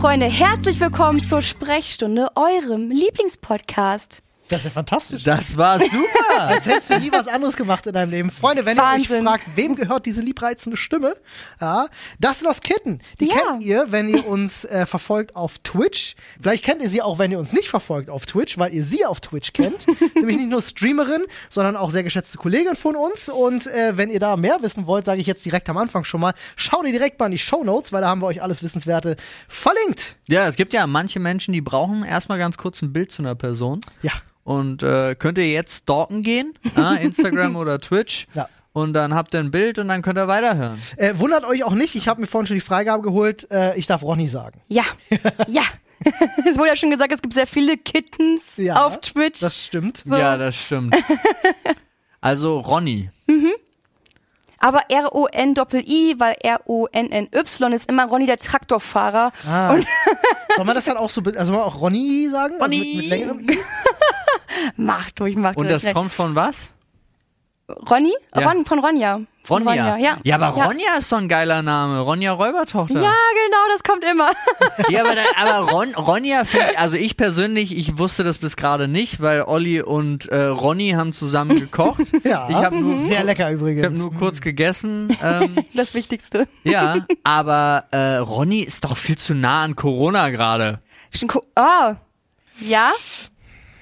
Freunde, herzlich willkommen zur Sprechstunde, eurem Lieblingspodcast. Das ist ja fantastisch. Das war super. Als hättest du nie was anderes gemacht in deinem Leben. Freunde, wenn ihr Wahnsinn. euch fragt, wem gehört diese liebreizende Stimme, ja, das sind Lost Kitten. Die Ja. kennt ihr, wenn ihr uns äh, verfolgt auf Twitch. Vielleicht kennt ihr sie auch, wenn ihr uns nicht verfolgt auf Twitch, weil ihr sie auf Twitch kennt. Nämlich nicht nur Streamerin, sondern auch sehr geschätzte Kollegin von uns. Und äh, wenn ihr da mehr wissen wollt, sage ich jetzt direkt am Anfang schon mal, schaut ihr direkt mal in die Show Notes, weil da haben wir euch alles Wissenswerte verlinkt. ja, es gibt ja manche Menschen, die brauchen erstmal ganz kurz ein Bild zu einer Person. Ja. Und äh, könnt ihr jetzt stalken gehen, ja, Instagram oder Twitch. Ja. Und dann habt ihr ein Bild und dann könnt ihr weiterhören. Äh, wundert euch auch nicht, ich habe mir vorhin schon die Freigabe geholt, äh, ich darf Ronny sagen. Ja, ja. es wurde ja schon gesagt, es gibt sehr viele Kittens Ja, auf Twitch. Das stimmt. So. Ja, das stimmt. also Ronny. Aber R-O-N-Doppel-I, weil R-O-N-N-Y ist immer Ronny der Traktorfahrer. Ah. Soll man das dann auch so, also soll man auch Ronny sagen? Also Ronny. mit, mit längerem I? Macht durch, macht Und durch. das schnell. kommt von was? Ronny? Ja. Ron, von Ronja. Von Ronja. ja. ja, aber Ronja ist doch ein geiler Name. Ronja Räubertochter. Ja, genau, das kommt immer. Ja, aber, da, aber Ron, Ronja, find, also ich persönlich, ich wusste das bis gerade nicht, weil Olli und äh, Ronny haben zusammen gekocht. Ja. Ich habe nur, Sehr lecker ich übrigens. hab nur kurz gegessen. Ähm, Das Wichtigste. ja, aber äh, Ronny ist doch viel zu nah an Corona gerade. Oh. Ja?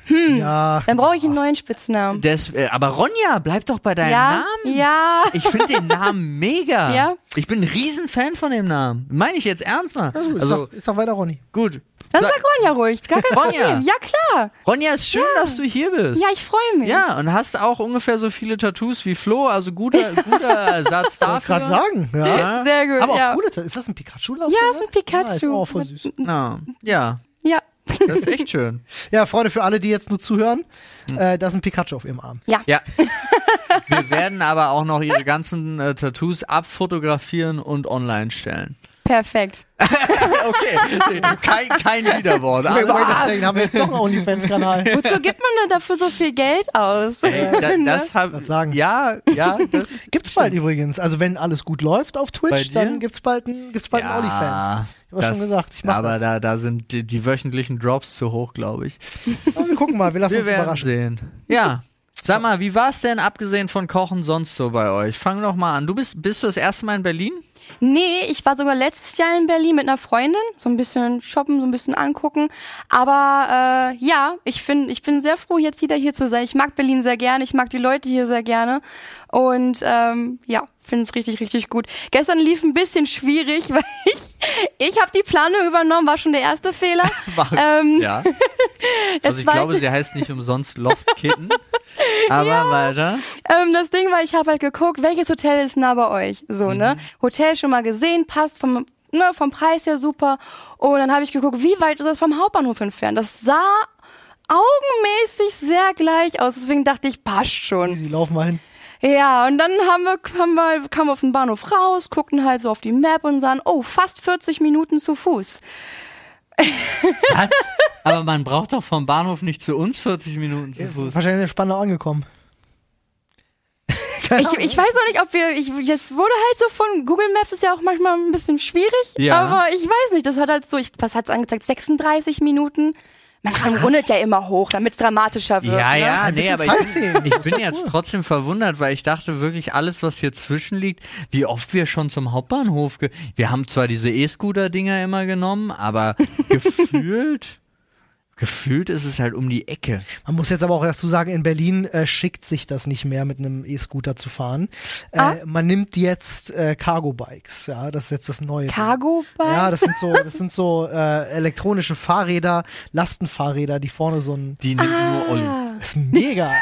Ja. Dann brauche ich einen neuen Spitznamen. Des, äh, aber Ronja, bleib doch bei deinem Ja? Namen. Ja. Ich finde den Namen mega. Ja? Ich bin ein Riesenfan von dem Namen. Meine ich jetzt ernst mal. Also, ist, Also doch, ist doch weiter Ronny. gut. Dann Sag- sag Ronja ruhig. Gar kein Ronja. Problem. Ja, klar. Ronja, ist schön, dass du hier bist. Ja, ich freue mich. Ja, und hast auch ungefähr so viele Tattoos wie Flo, also guter, guter Wollte dafür. gerade sagen. Ja. Ja. Sehr gut. Aber auch ja. coole, ist das ein Pikachu? Ja, ist ein Pikachu. Ja, ist auch voll süß. Ja, ja, Ja. Das ist echt schön. Ja, Freunde, für alle, die jetzt nur zuhören, äh, da ist ein Pikachu auf ihrem Arm. Ja. Ja. Wir werden aber auch noch ihre ganzen äh, Tattoos abfotografieren und online stellen. Perfekt. Okay, kein, kein Widerwort. Wait, wait a second, haben wir jetzt doch einen OnlyFans-Kanal. Wozu gibt man denn dafür so viel Geld aus? Ey, da, das hab, sagen? Ja, ja, das Gibt's bald übrigens. Also wenn alles gut läuft auf Twitch, dann gibt's bald ein, gibt's bald ein OnlyFans. Ich hab das- schon gesagt, ich mach Aber das. da, da sind die, die wöchentlichen Drops zu hoch, glaube ich. Aber wir gucken mal, wir lassen Wir uns überraschen. sehen. Ja. Sag mal, wie war es denn abgesehen von Kochen sonst so bei euch? Fang doch mal an. Du bist, bist du das erste Mal in Berlin? Nee, ich war sogar letztes Jahr in Berlin mit einer Freundin. So ein bisschen shoppen, so ein bisschen angucken. Aber äh, ja, ich, find, ich bin sehr froh, jetzt wieder hier zu sein. Ich mag Berlin sehr gerne. Ich mag die Leute hier sehr gerne. Und ähm, ja, finde es richtig, richtig gut. Gestern lief ein bisschen schwierig, weil ich, ich habe die Planung übernommen, war schon der erste Fehler. War- ähm, Ja. Also ich zweite- glaube, sie heißt nicht umsonst Lost Kitten. Aber weiter. Ähm, das Ding war, ich habe halt geguckt, welches Hotel ist nah bei euch? So, ne? Hotel schon mal gesehen, passt vom, ne, vom Preis her super. Und dann habe ich geguckt, wie weit ist das vom Hauptbahnhof entfernt? Das sah augenmäßig sehr gleich aus. Deswegen dachte ich, passt schon. Easy, lauf mal hin. Ja, und dann haben wir, haben wir, kamen wir auf den Bahnhof raus, guckten halt so auf die Map und sahen, oh, fast 40 Minuten zu Fuß. Was? Aber man braucht doch vom Bahnhof nicht zu uns 40 Minuten zu Fuß. Wahrscheinlich in Spandau angekommen. Ich, ich weiß noch nicht, ob wir, ich, jetzt wurde halt so von Google Maps ist ja auch manchmal ein bisschen schwierig, Ja. aber ich weiß nicht, das hat halt so, ich, was hat's angezeigt, 36 Minuten? Man rundet ja immer hoch, damit es dramatischer wird. Ja, ne? ja, nee, aber ich ich bin jetzt trotzdem verwundert, weil ich dachte wirklich, alles, was hier zwischen liegt, wie oft wir schon zum Hauptbahnhof, ge wir haben zwar diese E-Scooter-Dinger immer genommen, aber gefühlt, gefühlt ist es halt um die Ecke. Man muss jetzt aber auch dazu sagen, in Berlin äh, schickt sich das nicht mehr, mit einem E-Scooter zu fahren. Äh, Ah. Man nimmt jetzt äh, Cargo-Bikes. Ja, das ist jetzt das Neue. Cargo Bike? Ja, das sind so, das sind so äh, elektronische Fahrräder, Lastenfahrräder, die vorne so ein Die nimmt nur Olli. Ah. Das ist mega.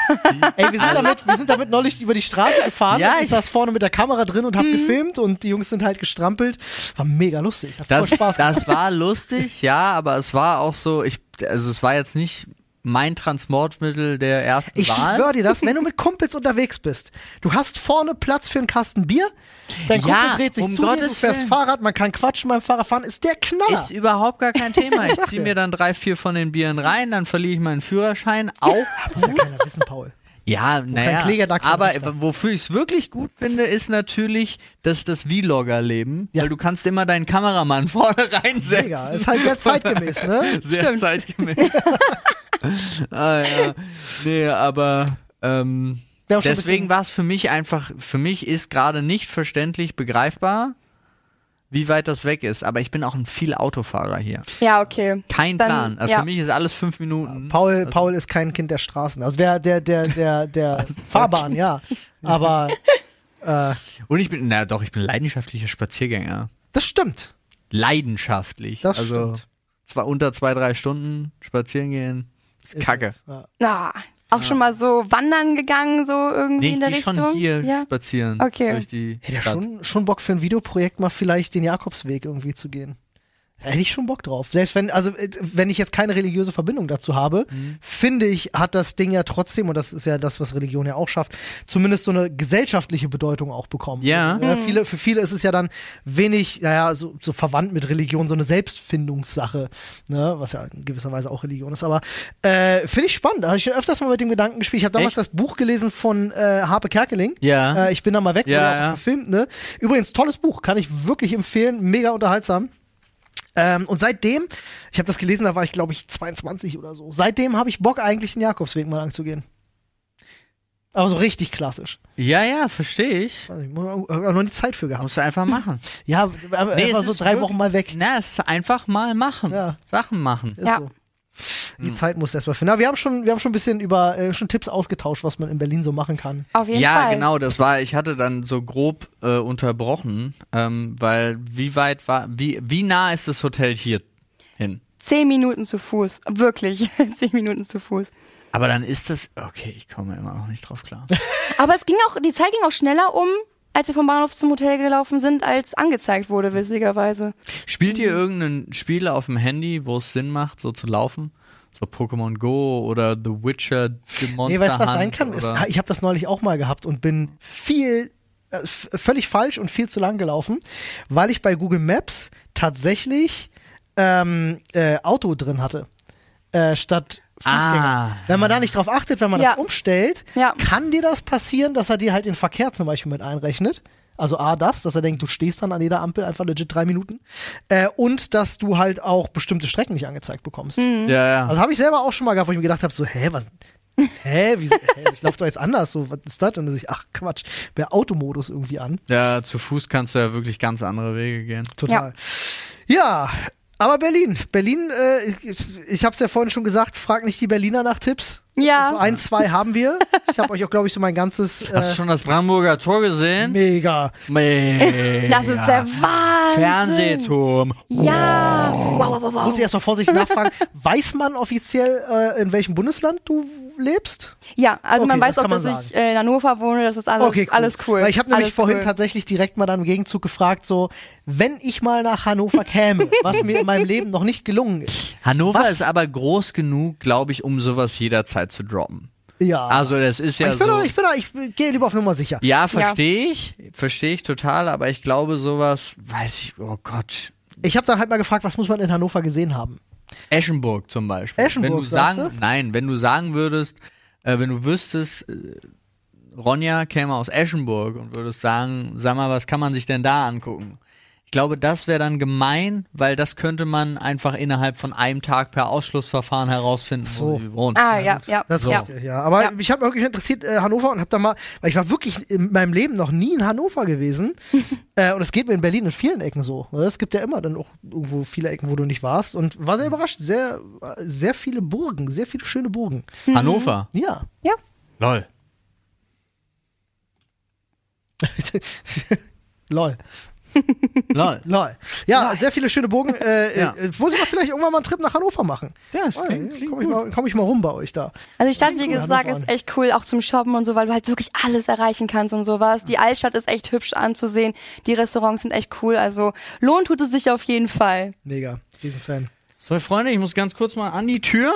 Ey, wir sind, damit, wir sind damit neulich über die Straße gefahren. Ja, ich saß vorne mit der Kamera drin und hab gefilmt und die Jungs sind halt gestrampelt. War mega lustig. Hat Das, voll Spaß gemacht. das war lustig, ja, aber es war auch so, ich, also es war jetzt nicht mein Transportmittel der ersten Ich Wahl. schwör dir das, wenn du mit Kumpels unterwegs bist, du hast vorne Platz für einen Kasten Bier, dein Ja, Kumpel dreht sich um zu dir, du Gottes fährst Willen. Fahrrad, man kann quatschen beim Fahrradfahren, ist der Knaller. Ist überhaupt gar kein Thema. Ich ziehe dir. mir dann drei, vier von den Bieren rein, dann verliere ich meinen Führerschein. Auch Muss ja keiner wissen, Paul. Ja, naja, aber wofür ich es wirklich gut finde, ist natürlich das, das Vlogger-Leben, Ja. weil du kannst immer deinen Kameramann vorne reinsetzen. Mega. Ist halt sehr zeitgemäß, ne? Sehr Stimmt. zeitgemäß. ah ja, nee, aber ähm, deswegen war es für mich einfach, für mich ist gerade nicht verständlich begreifbar, wie weit das weg ist. Aber ich bin auch ein viel Autofahrer hier. Ja, okay. Kein Dann, Plan. Also ja. Für mich ist alles fünf Minuten. Paul, Also- Paul ist kein Kind der Straßen. Also der, der, der, der, der Fahrbahn, ja. Aber äh, Und ich bin, na doch, ich bin leidenschaftlicher Spaziergänger. das stimmt. Leidenschaftlich. Das also stimmt. zwar unter zwei, drei Stunden spazieren gehen. Ist Ist kacke. es, Ja. Ah, auch schon mal so wandern gegangen, so irgendwie Nee, in der Richtung? schon hier ja. spazieren. Okay. Durch die Hätte ja schon, schon Bock für ein Videoprojekt mal vielleicht den Jakobsweg irgendwie zu gehen. Hätte ich schon Bock drauf. Selbst wenn, also äh, wenn ich jetzt keine religiöse Verbindung dazu habe, Mhm. finde ich, hat das Ding ja trotzdem, und das ist ja das, was Religion ja auch schafft, zumindest so eine gesellschaftliche Bedeutung auch bekommen. Ja. ja viele, für viele ist es ja dann wenig, naja, so, so verwandt mit Religion, so eine Selbstfindungssache, ne, was ja in gewisser Weise auch Religion ist. Aber äh, finde ich spannend. Da habe ich schon öfters mal mit dem Gedanken gespielt. Ich habe damals Echt? das Buch gelesen von äh, Harpe Kerkeling. Ja. Äh, ich bin da mal weg, Ja, ja. verfilmt, ne? Übrigens, tolles Buch, kann ich wirklich empfehlen, mega unterhaltsam. Ähm, und seitdem, ich habe das gelesen, da war ich glaube ich 22 oder so. Seitdem habe ich Bock eigentlich den Jakobsweg mal lang zu gehen. Aber so richtig klassisch. ja, ja, verstehe ich. Weiß nicht, muss man- hab noch nie Zeit für gehabt. Musst du einfach machen. Ja, aber Nee, einfach so drei wirklich- Wochen mal weg. Na, es ist einfach mal machen. Ja. Sachen machen. Ist Ja. so. Die Zeit muss erstmal finden. Aber wir haben schon, wir haben schon ein bisschen über äh, schon Tipps ausgetauscht, was man in Berlin so machen kann. Auf jeden ja, Fall. genau, das war, ich hatte dann so grob äh, unterbrochen, ähm, weil wie weit war, wie, wie nah ist das Hotel hier hin? Zehn Minuten zu Fuß. Wirklich. Zehn Minuten zu Fuß. Aber dann ist das, okay, ich komme immer noch nicht drauf klar. Aber es ging auch, die Zeit ging auch schneller um, als wir vom Bahnhof zum Hotel gelaufen sind, als angezeigt wurde, witzigerweise. Spielt ihr irgendein Spiel auf dem Handy, wo es Sinn macht, so zu laufen? So Pokémon Go oder The Witcher, The Monster Nee, weißt du, was Hunt sein kann? Ist, ich habe das neulich auch mal gehabt und bin viel, äh, völlig falsch und viel zu lang gelaufen, weil ich bei Google Maps tatsächlich ähm, äh, Auto drin hatte. Äh, statt Fußgänger. Ah. Wenn man da nicht drauf achtet, wenn man Ja. das umstellt, Ja. kann dir das passieren, dass er dir halt den Verkehr zum Beispiel mit einrechnet. Also A, das, dass er denkt, du stehst dann an jeder Ampel einfach legit drei Minuten. Äh, und dass du halt auch bestimmte Strecken nicht angezeigt bekommst. Mhm. Ja, ja. Also habe ich selber auch schon mal gehabt, wo ich mir gedacht habe, so, hä, was, hä, wie, hä, ich laufe doch jetzt anders, so, was ist das? Und dann sich, ach Quatsch, der Automodus irgendwie an. ja, zu Fuß kannst du ja wirklich ganz andere Wege gehen. Total. Ja, aber Berlin, Berlin, äh, ich, habe es ja vorhin schon gesagt, frag nicht die Berliner nach Tipps. Ja. So ein, zwei haben wir. Ich habe euch auch, glaube ich, so mein ganzes Hast du äh, schon das Brandenburger Tor gesehen? mega. Mega. Das ist der Wahnsinn. Fernsehturm. Ja. Wow, wow, wow, Muss ich wow. erstmal vorsichtig nachfragen. Weiß man offiziell, äh, in welchem Bundesland du lebst? Ja, also Okay, man weiß das auch, dass ich äh, in Hannover wohne, das ist alles, Okay, cool. alles cool. Weil ich habe nämlich Alles vorhin cool. tatsächlich direkt mal dann im Gegenzug gefragt, so, wenn ich mal nach Hannover käme, was mir in meinem Leben noch nicht gelungen ist. Hannover Was? ist aber groß genug, glaube ich, um sowas jederzeit zu droppen. Ja. Also das ist ja ich bin so. da, ich bin da, ich gehe lieber auf Nummer sicher. ja, verstehe ich, verstehe ich total, aber ich glaube sowas, weiß ich, oh Gott, Ich habe dann halt mal gefragt, was muss man in Hannover gesehen haben? Eschenburg zum Beispiel. Eschenburg, wenn du sagst sagen, du? nein, wenn du sagen würdest, äh, wenn du wüsstest, äh, Ronja käme aus Eschenburg und würdest sagen, sag mal, was kann man sich denn da angucken? Ich glaube, das wäre dann gemein, weil das könnte man einfach innerhalb von einem Tag per Ausschlussverfahren herausfinden, So. wo sie wohnt. Ah, ja, ja. Das ist ja. richtig, ja. Aber Ja. mich hat wirklich interessiert äh, Hannover und habe da mal, weil ich war wirklich in meinem Leben noch nie in Hannover gewesen. äh, und es geht mir in Berlin in vielen Ecken so. ne? Es gibt ja immer dann auch irgendwo viele Ecken, wo du nicht warst. Und war sehr überrascht. Sehr, sehr viele Burgen, sehr viele schöne Burgen. Hannover. Ja. Ja. Lol. Lol. Lol. Lol. Ja, Lol. sehr viele schöne Burgen. Äh, Ja. äh, muss ich mal vielleicht irgendwann mal einen Trip nach Hannover machen. Ja, das klingt, klingt Komme ich, gut. mal- komm ich mal rum bei euch da. Also die Stadt, wie gesagt, ist echt cool, auch zum Shoppen und so, weil du halt wirklich alles erreichen kannst und sowas. Die Altstadt ist echt hübsch anzusehen. Die Restaurants sind echt cool. Also lohnt tut es sich auf jeden Fall. Mega. Riesenfan. So, Freunde, ich muss ganz kurz mal an die Tür.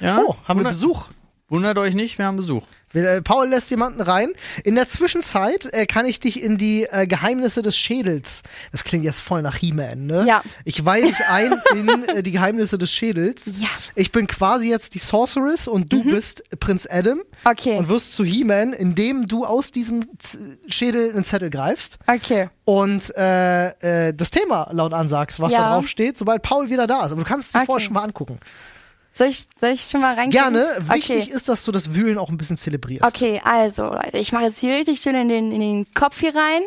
Ja? Oh, haben wir Besuch? Wundert euch nicht, wir haben Besuch. Äh, Paul lässt jemanden rein. In der Zwischenzeit äh, kann ich dich in die äh, Geheimnisse des Schädels. Das klingt jetzt voll nach He-Man, ne? Ja. Ich weihe dich ein in äh, die Geheimnisse des Schädels. Ja. Ich bin quasi jetzt die Sorceress und du bist Prinz Adam. Okay. Und wirst zu He-Man, indem du aus diesem Z Schädel einen Zettel greifst Okay. und äh, äh, das Thema laut ansagst, was Ja. da drauf steht, sobald Paul wieder da ist. Aber du kannst es dir Okay. vorher schon mal angucken. Soll ich, soll ich schon mal reingehen? Gerne. Wichtig okay. ist, dass du das Wühlen auch ein bisschen zelebrierst. Okay, also Leute, ich mache jetzt hier richtig schön in den, in den Kopf hier rein.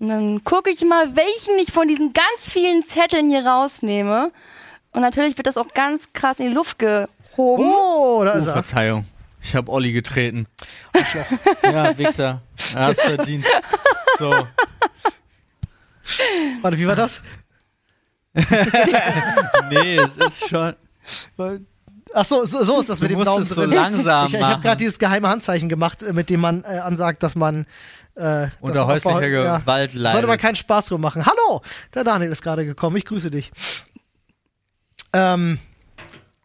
Und dann gucke ich mal, welchen ich von diesen ganz vielen Zetteln hier rausnehme. Und natürlich wird das auch ganz krass in die Luft gehoben. Oh, da Oh, ist er. Verzeihung. Ich habe Olli getreten. ja, Wichser. Er hast verdient. So. Warte, wie war das? Nee, es ist schon. Ach so, so, so ist das mit Du dem Daumen es so drin. langsam ich ich habe gerade dieses geheime Handzeichen gemacht, äh, mit dem man äh, ansagt, dass man äh, Unter häuslicher Gewalt Sollte man leidet. keinen Spaß drüber machen. Hallo, der Daniel ist gerade gekommen. Ich grüße dich. Ähm,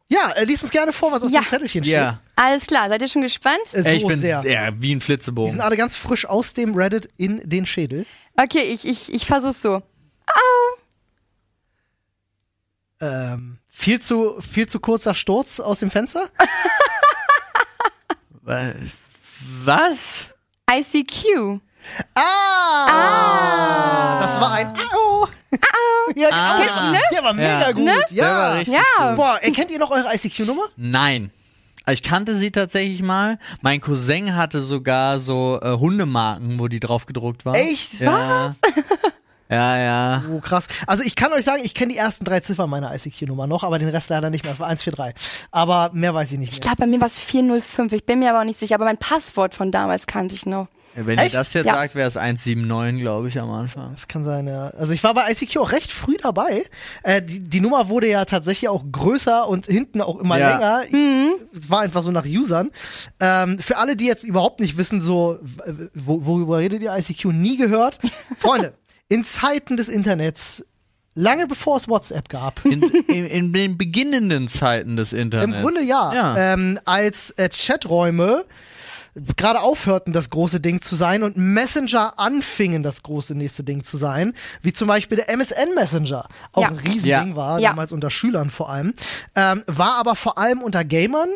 ja, äh, lies uns gerne vor, was auf Ja. dem Zettelchen steht. Ja. Alles klar, seid ihr schon gespannt? Äh, so ich bin sehr. ja, wie ein Die Flitzebogen. sind alle ganz frisch aus dem Reddit in den Schädel. Okay, ich, ich, ich versuch's so. Ähm, viel zu, viel zu kurzer Sturz aus dem Fenster. Wa- Was? ICQ. Ah! Das war ein Au! ja, Ah. genau. Der war mega Ja. gut. Ne? Ja. Der war richtig Ja. gut. Boah, kennt ihr noch eure ICQ-Nummer? Nein. Ich kannte sie tatsächlich mal. Mein Cousin hatte sogar so äh, Hundemarken, wo die drauf gedruckt waren. Echt? Ja. Ja, ja. Oh, krass. Also ich kann euch sagen, ich kenne die ersten drei Ziffern meiner ICQ-Nummer noch, aber den Rest leider nicht mehr. Das war 143. Aber mehr weiß ich nicht Ich mehr. glaube, bei mir war es 405. Ich bin mir aber auch nicht sicher. Aber mein Passwort von damals kannte ich noch. Wenn Echt? ihr das jetzt Ja. sagt, wäre es 179, glaube ich, am Anfang. Das kann sein, ja. Also ich war bei ICQ auch recht früh dabei. Äh, die, die Nummer wurde ja tatsächlich auch größer und hinten auch immer Ja. länger. Mhm. Es war einfach so nach Usern. Ähm, für alle, die jetzt überhaupt nicht wissen, so worüber redet ihr ICQ, nie gehört. Freunde, in Zeiten des Internets, lange bevor es WhatsApp gab, In, in, in den beginnenden Zeiten des Internets. Im Grunde ja. Ja. Ähm, als äh, Chaträume gerade aufhörten, das große Ding zu sein und Messenger anfingen, das große nächste Ding zu sein, wie zum Beispiel der MSN Messenger, auch Ja. ein Riesending Ja. war, Ja. damals unter Schülern vor allem, ähm, war aber vor allem unter Gamern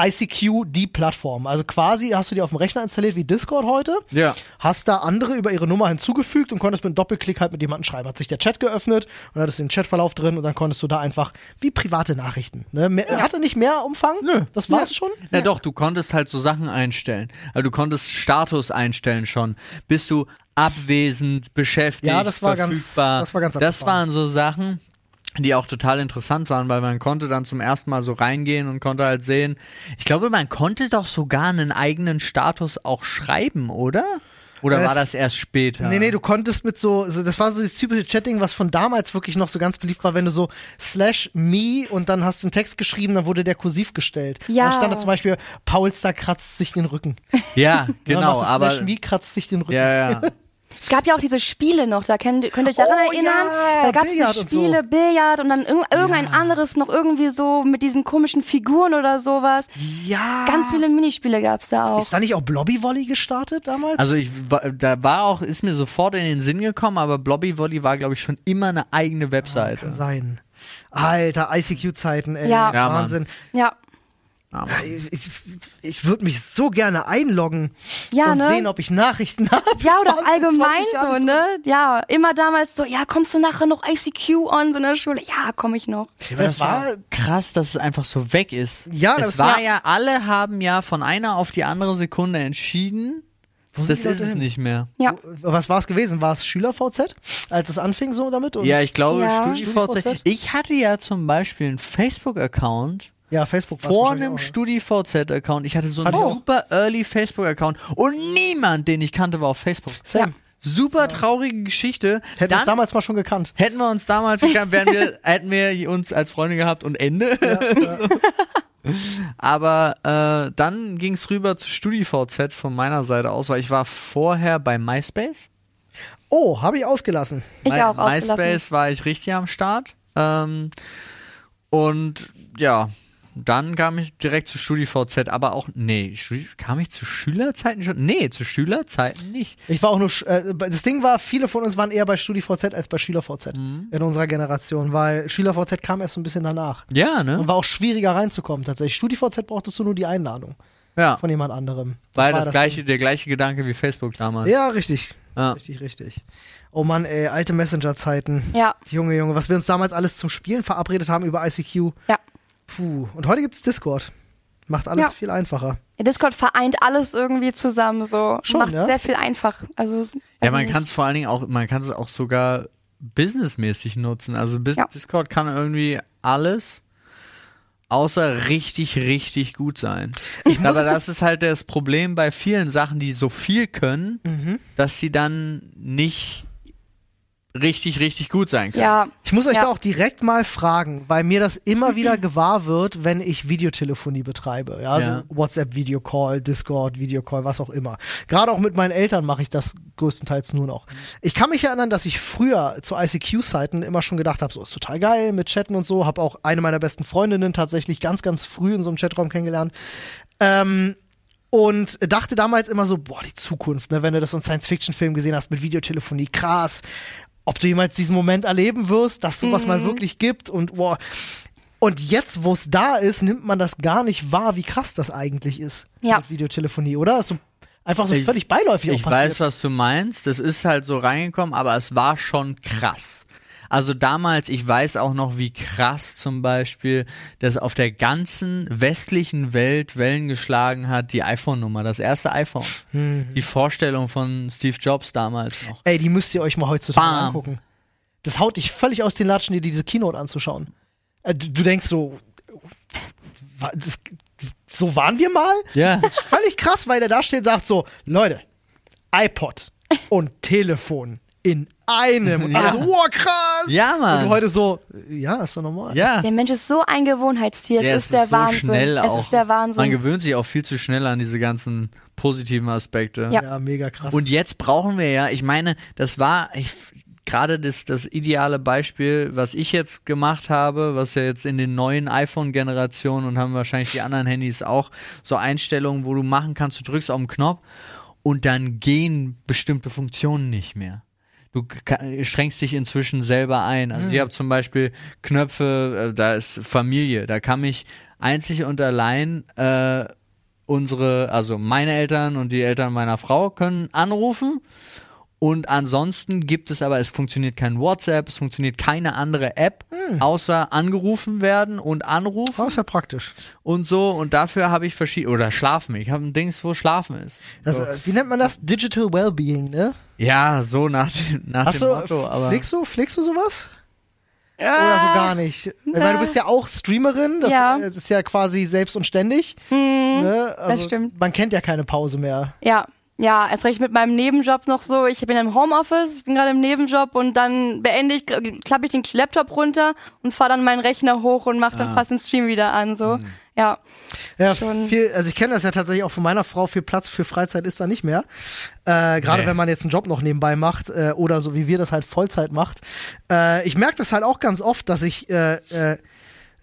ICQ die Plattform. Also quasi hast du dir auf dem Rechner installiert wie Discord heute, Ja. hast da andere über ihre Nummer hinzugefügt und konntest mit einem Doppelklick halt mit jemandem schreiben. Hat sich der Chat geöffnet und hattest den Chatverlauf drin und dann konntest du da einfach wie private Nachrichten. Ne? Mehr, Hatte nicht mehr Umfang? Nö. Das war's schon? Na doch, du konntest halt so Sachen einstellen. Also du konntest Status einstellen schon. Bist du abwesend, beschäftigt, Ja, das war ganz- verfügbar. das war ganz Das abgefahren. waren so Sachen, die auch total interessant waren, weil man konnte dann zum ersten Mal so reingehen und konnte halt sehen. Ich glaube, man konnte doch sogar einen eigenen Status auch schreiben, oder? Oder Das- war das erst später? Nee, nee, du konntest mit so, das war so dieses typische Chatting, was von damals wirklich noch so ganz beliebt war, wenn du so slash me und dann hast du einen Text geschrieben, dann wurde der kursiv gestellt. Ja. Dann stand da zum Beispiel, Paulster kratzt sich den Rücken. Ja, genau, aber slash me kratzt sich den Rücken. ja, ja. Es gab ja auch diese Spiele noch, da könnt, könnt ihr euch daran Oh, erinnern? ja, da gab es diese und so. Spiele, Billard und dann irg irgendein anderes noch irgendwie so mit diesen komischen Figuren oder sowas. Ja. Ganz viele Minispiele gab es da auch. Ist da nicht auch Blobby Volley gestartet damals? Also ich da war auch, ist mir sofort in den Sinn gekommen, aber Blobby Volley war, glaube ich, schon immer eine eigene Webseite. Kann sein. Alter, ICQ-Zeiten, ey. Ja. Ja. Wahnsinn. Ja, Ja, Ich, ich, würde mich so gerne einloggen Ja, und ne? sehen, ob ich Nachrichten habe. ja oder Was, in allgemein 20 Jahren so, ne? Ja, immer damals so, ja, kommst du nachher noch ICQ on so in der Schule? Ja, komm ich noch. Aber das war krass, dass es einfach so weg ist. Ja, es das war war- ja, alle haben ja von einer auf die andere Sekunde entschieden. sind Das ist es nicht mehr. Ja. Was war es gewesen? War es Schüler-VZ, als es anfing so damit? Und Ja, ich glaube, Ja. StudiVZ? Ich hatte ja zum Beispiel einen Facebook-Account ja Facebook vor einem ne? StudiVZ-Account. Ich hatte so einen auch. super early Facebook-Account und niemand, den ich kannte, war auf Facebook. Same. Super traurige Geschichte. Hätten Dann uns damals mal schon gekannt. hätten wir uns damals gekannt, wären wir, hätten wir uns als Freunde gehabt und Ende. Aber äh, dann ging es rüber zu StudiVZ von meiner Seite aus, weil ich war vorher bei MySpace. Oh, habe ich ausgelassen. Ich My- auch ausgelassen. MySpace war ich richtig am Start. Ähm, und ja, dann kam ich direkt zu StudiVZ, aber auch, nee, kam ich zu Schülerzeiten schon? Nee, zu Schülerzeiten nicht. Ich war auch nur, sch- äh, das Ding war, viele von uns waren eher bei StudiVZ als bei SchülerVZ Mhm. in unserer Generation, weil SchülerVZ kam erst so ein bisschen danach. Ja, Und ne? war auch schwieriger reinzukommen tatsächlich. StudiVZ brauchtest du nur die Einladung Ja. von jemand anderem. War war das, gleiche, der gleiche Gedanke wie Facebook damals. Ja, richtig. Ja. Richtig, richtig. Oh Mann, ey, alte Messenger-Zeiten. Ja, Junge, Junge, was wir uns damals alles zum Spielen verabredet haben über ICQ. ja. Puh. Und heute gibt's Discord. Macht alles Ja. viel einfacher. Ja, Discord vereint alles irgendwie zusammen, so. Schon, Macht ja? sehr viel einfach. Also, Ja, man kann es vor allen Dingen auch, man kann es auch sogar businessmäßig nutzen. Also Bus Ja. Discord kann irgendwie alles, außer richtig, richtig gut sein. Aber das ist halt das Problem bei vielen Sachen, die so viel können, Mhm. dass sie dann nicht richtig, richtig gut sein können. Ja, Ich muss euch Ja. da auch direkt mal fragen, weil mir das immer wieder gewahr wird, wenn ich Videotelefonie betreibe. Ja, Ja. so WhatsApp-Videocall, Discord, Videocall, was auch immer. Gerade auch mit meinen Eltern mache ich das größtenteils nur noch. Ich kann mich erinnern, dass ich früher zu ICQ-Zeiten immer schon gedacht habe, so ist total geil mit Chatten und so. Habe auch eine meiner besten Freundinnen tatsächlich ganz, ganz früh in so einem Chatraum kennengelernt. Ähm, und dachte damals immer so, boah, die Zukunft, ne, wenn du das so einen Science-Fiction-Film gesehen hast mit Videotelefonie, krass. Ob du jemals diesen Moment erleben wirst, dass sowas mal wirklich gibt und boah. Und jetzt, wo es da ist, nimmt man das gar nicht wahr, wie krass das eigentlich ist Ja. mit Videotelefonie, oder? Ist so einfach so Ich- völlig beiläufig Ich weiß, was du meinst. Das ist halt so reingekommen, aber es war schon krass. Also damals, ich weiß auch noch, wie krass zum Beispiel das auf der ganzen westlichen Welt Wellen geschlagen hat, die iPhone-Nummer, das erste iPhone. Hm. Die Vorstellung von Steve Jobs damals noch. Ey, die müsst ihr euch mal heutzutage Bam. angucken. Das haut dich völlig aus den Latschen, dir diese Keynote anzuschauen. Äh, du, du denkst so, das, so waren wir mal? Ja. Das ist völlig krass, weil der da steht und sagt so, Leute, iPod und Telefon in einem. Und Ja. alle so, wow, krass. Ja, Mann. Und heute so, ja, ist doch normal. Ja. der Mensch ist so ein Gewohnheitstier. Es Ja, ist der so Wahnsinn. schnell es auch. ist der Wahnsinn. Man gewöhnt sich auch viel zu schnell an diese ganzen positiven Aspekte. Ja. Ja, mega krass. Und jetzt brauchen wir ja, ich meine, das war gerade das, das ideale Beispiel, was ich jetzt gemacht habe, was ja jetzt in den neuen iPhone-Generationen und haben wahrscheinlich die anderen Handys auch so Einstellungen, wo du machen kannst, du drückst auf den Knopf und dann gehen bestimmte Funktionen nicht mehr. Du schränkst dich inzwischen selber ein. Also ich habe zum Beispiel Knöpfe, äh, da ist Familie, da kann mich einzig und allein äh, unsere, also meine Eltern und die Eltern meiner Frau können anrufen. Und ansonsten gibt es aber, es funktioniert kein WhatsApp, es funktioniert keine andere App, außer angerufen werden und anrufen ist ja praktisch. und so. Und dafür habe ich verschiedene, oder schlafen. Ich habe ein Dings, wo schlafen ist. Das, so. äh, wie nennt man das? Digital Wellbeing, ne? Ja, so nach dem, nach Hast dem du, Motto. Aber pflegst du, pflegst du sowas? Äh, Oder so gar nicht? Ich meine, du bist ja auch Streamerin, das, Ja. äh, das ist ja quasi selbst und ständig. ne? also, Mhm, stimmt. Man kennt ja keine Pause mehr. Ja, ja, erst recht mit meinem Nebenjob noch so. Ich bin im Homeoffice, ich bin gerade im Nebenjob und dann beende ich, klappe ich den Laptop runter und fahre dann meinen Rechner hoch und mache dann Ah. fast den Stream wieder an. So, ja, Ja, Schon. viel, also ich kenne das ja tatsächlich auch von meiner Frau, viel Platz für Freizeit ist da nicht mehr. Äh, Gerade Nee. wenn man jetzt einen Job noch nebenbei macht äh, oder so wie wir das halt Vollzeit macht. Äh, ich merke das halt auch ganz oft, dass ich äh, äh,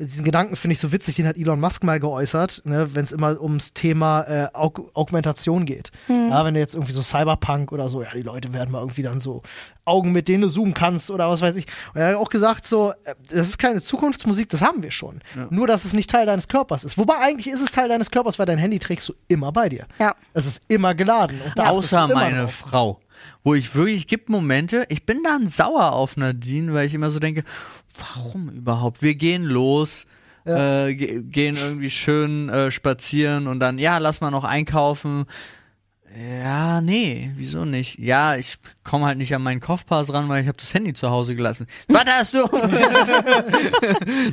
diesen Gedanken finde ich so witzig, den hat Elon Musk mal geäußert, ne, wenn es immer ums Thema äh, Aug Augmentation geht. Ja, wenn du jetzt irgendwie so Cyberpunk oder so, ja, die Leute werden mal irgendwie dann so Augen, mit denen du zoomen kannst oder was weiß ich. Und er hat auch gesagt, so, äh, das ist keine Zukunftsmusik, das haben wir schon. Nur, dass es nicht Teil deines Körpers ist. Wobei eigentlich ist es Teil deines Körpers, weil dein Handy trägst du immer bei dir. ja. Es ist immer geladen. Und da achtest außer meine drauf. Frau. Wo ich wirklich, gibt Momente, ich bin dann sauer auf Nadine, weil ich immer so denke, warum überhaupt? Wir gehen los, äh, ge gehen irgendwie schön äh, spazieren und dann, ja, lass mal noch einkaufen. Ja, nee, wieso nicht? Ja, ich komme halt nicht an meinen Kopfpass ran, weil ich habe das Handy zu Hause gelassen. Was hast du?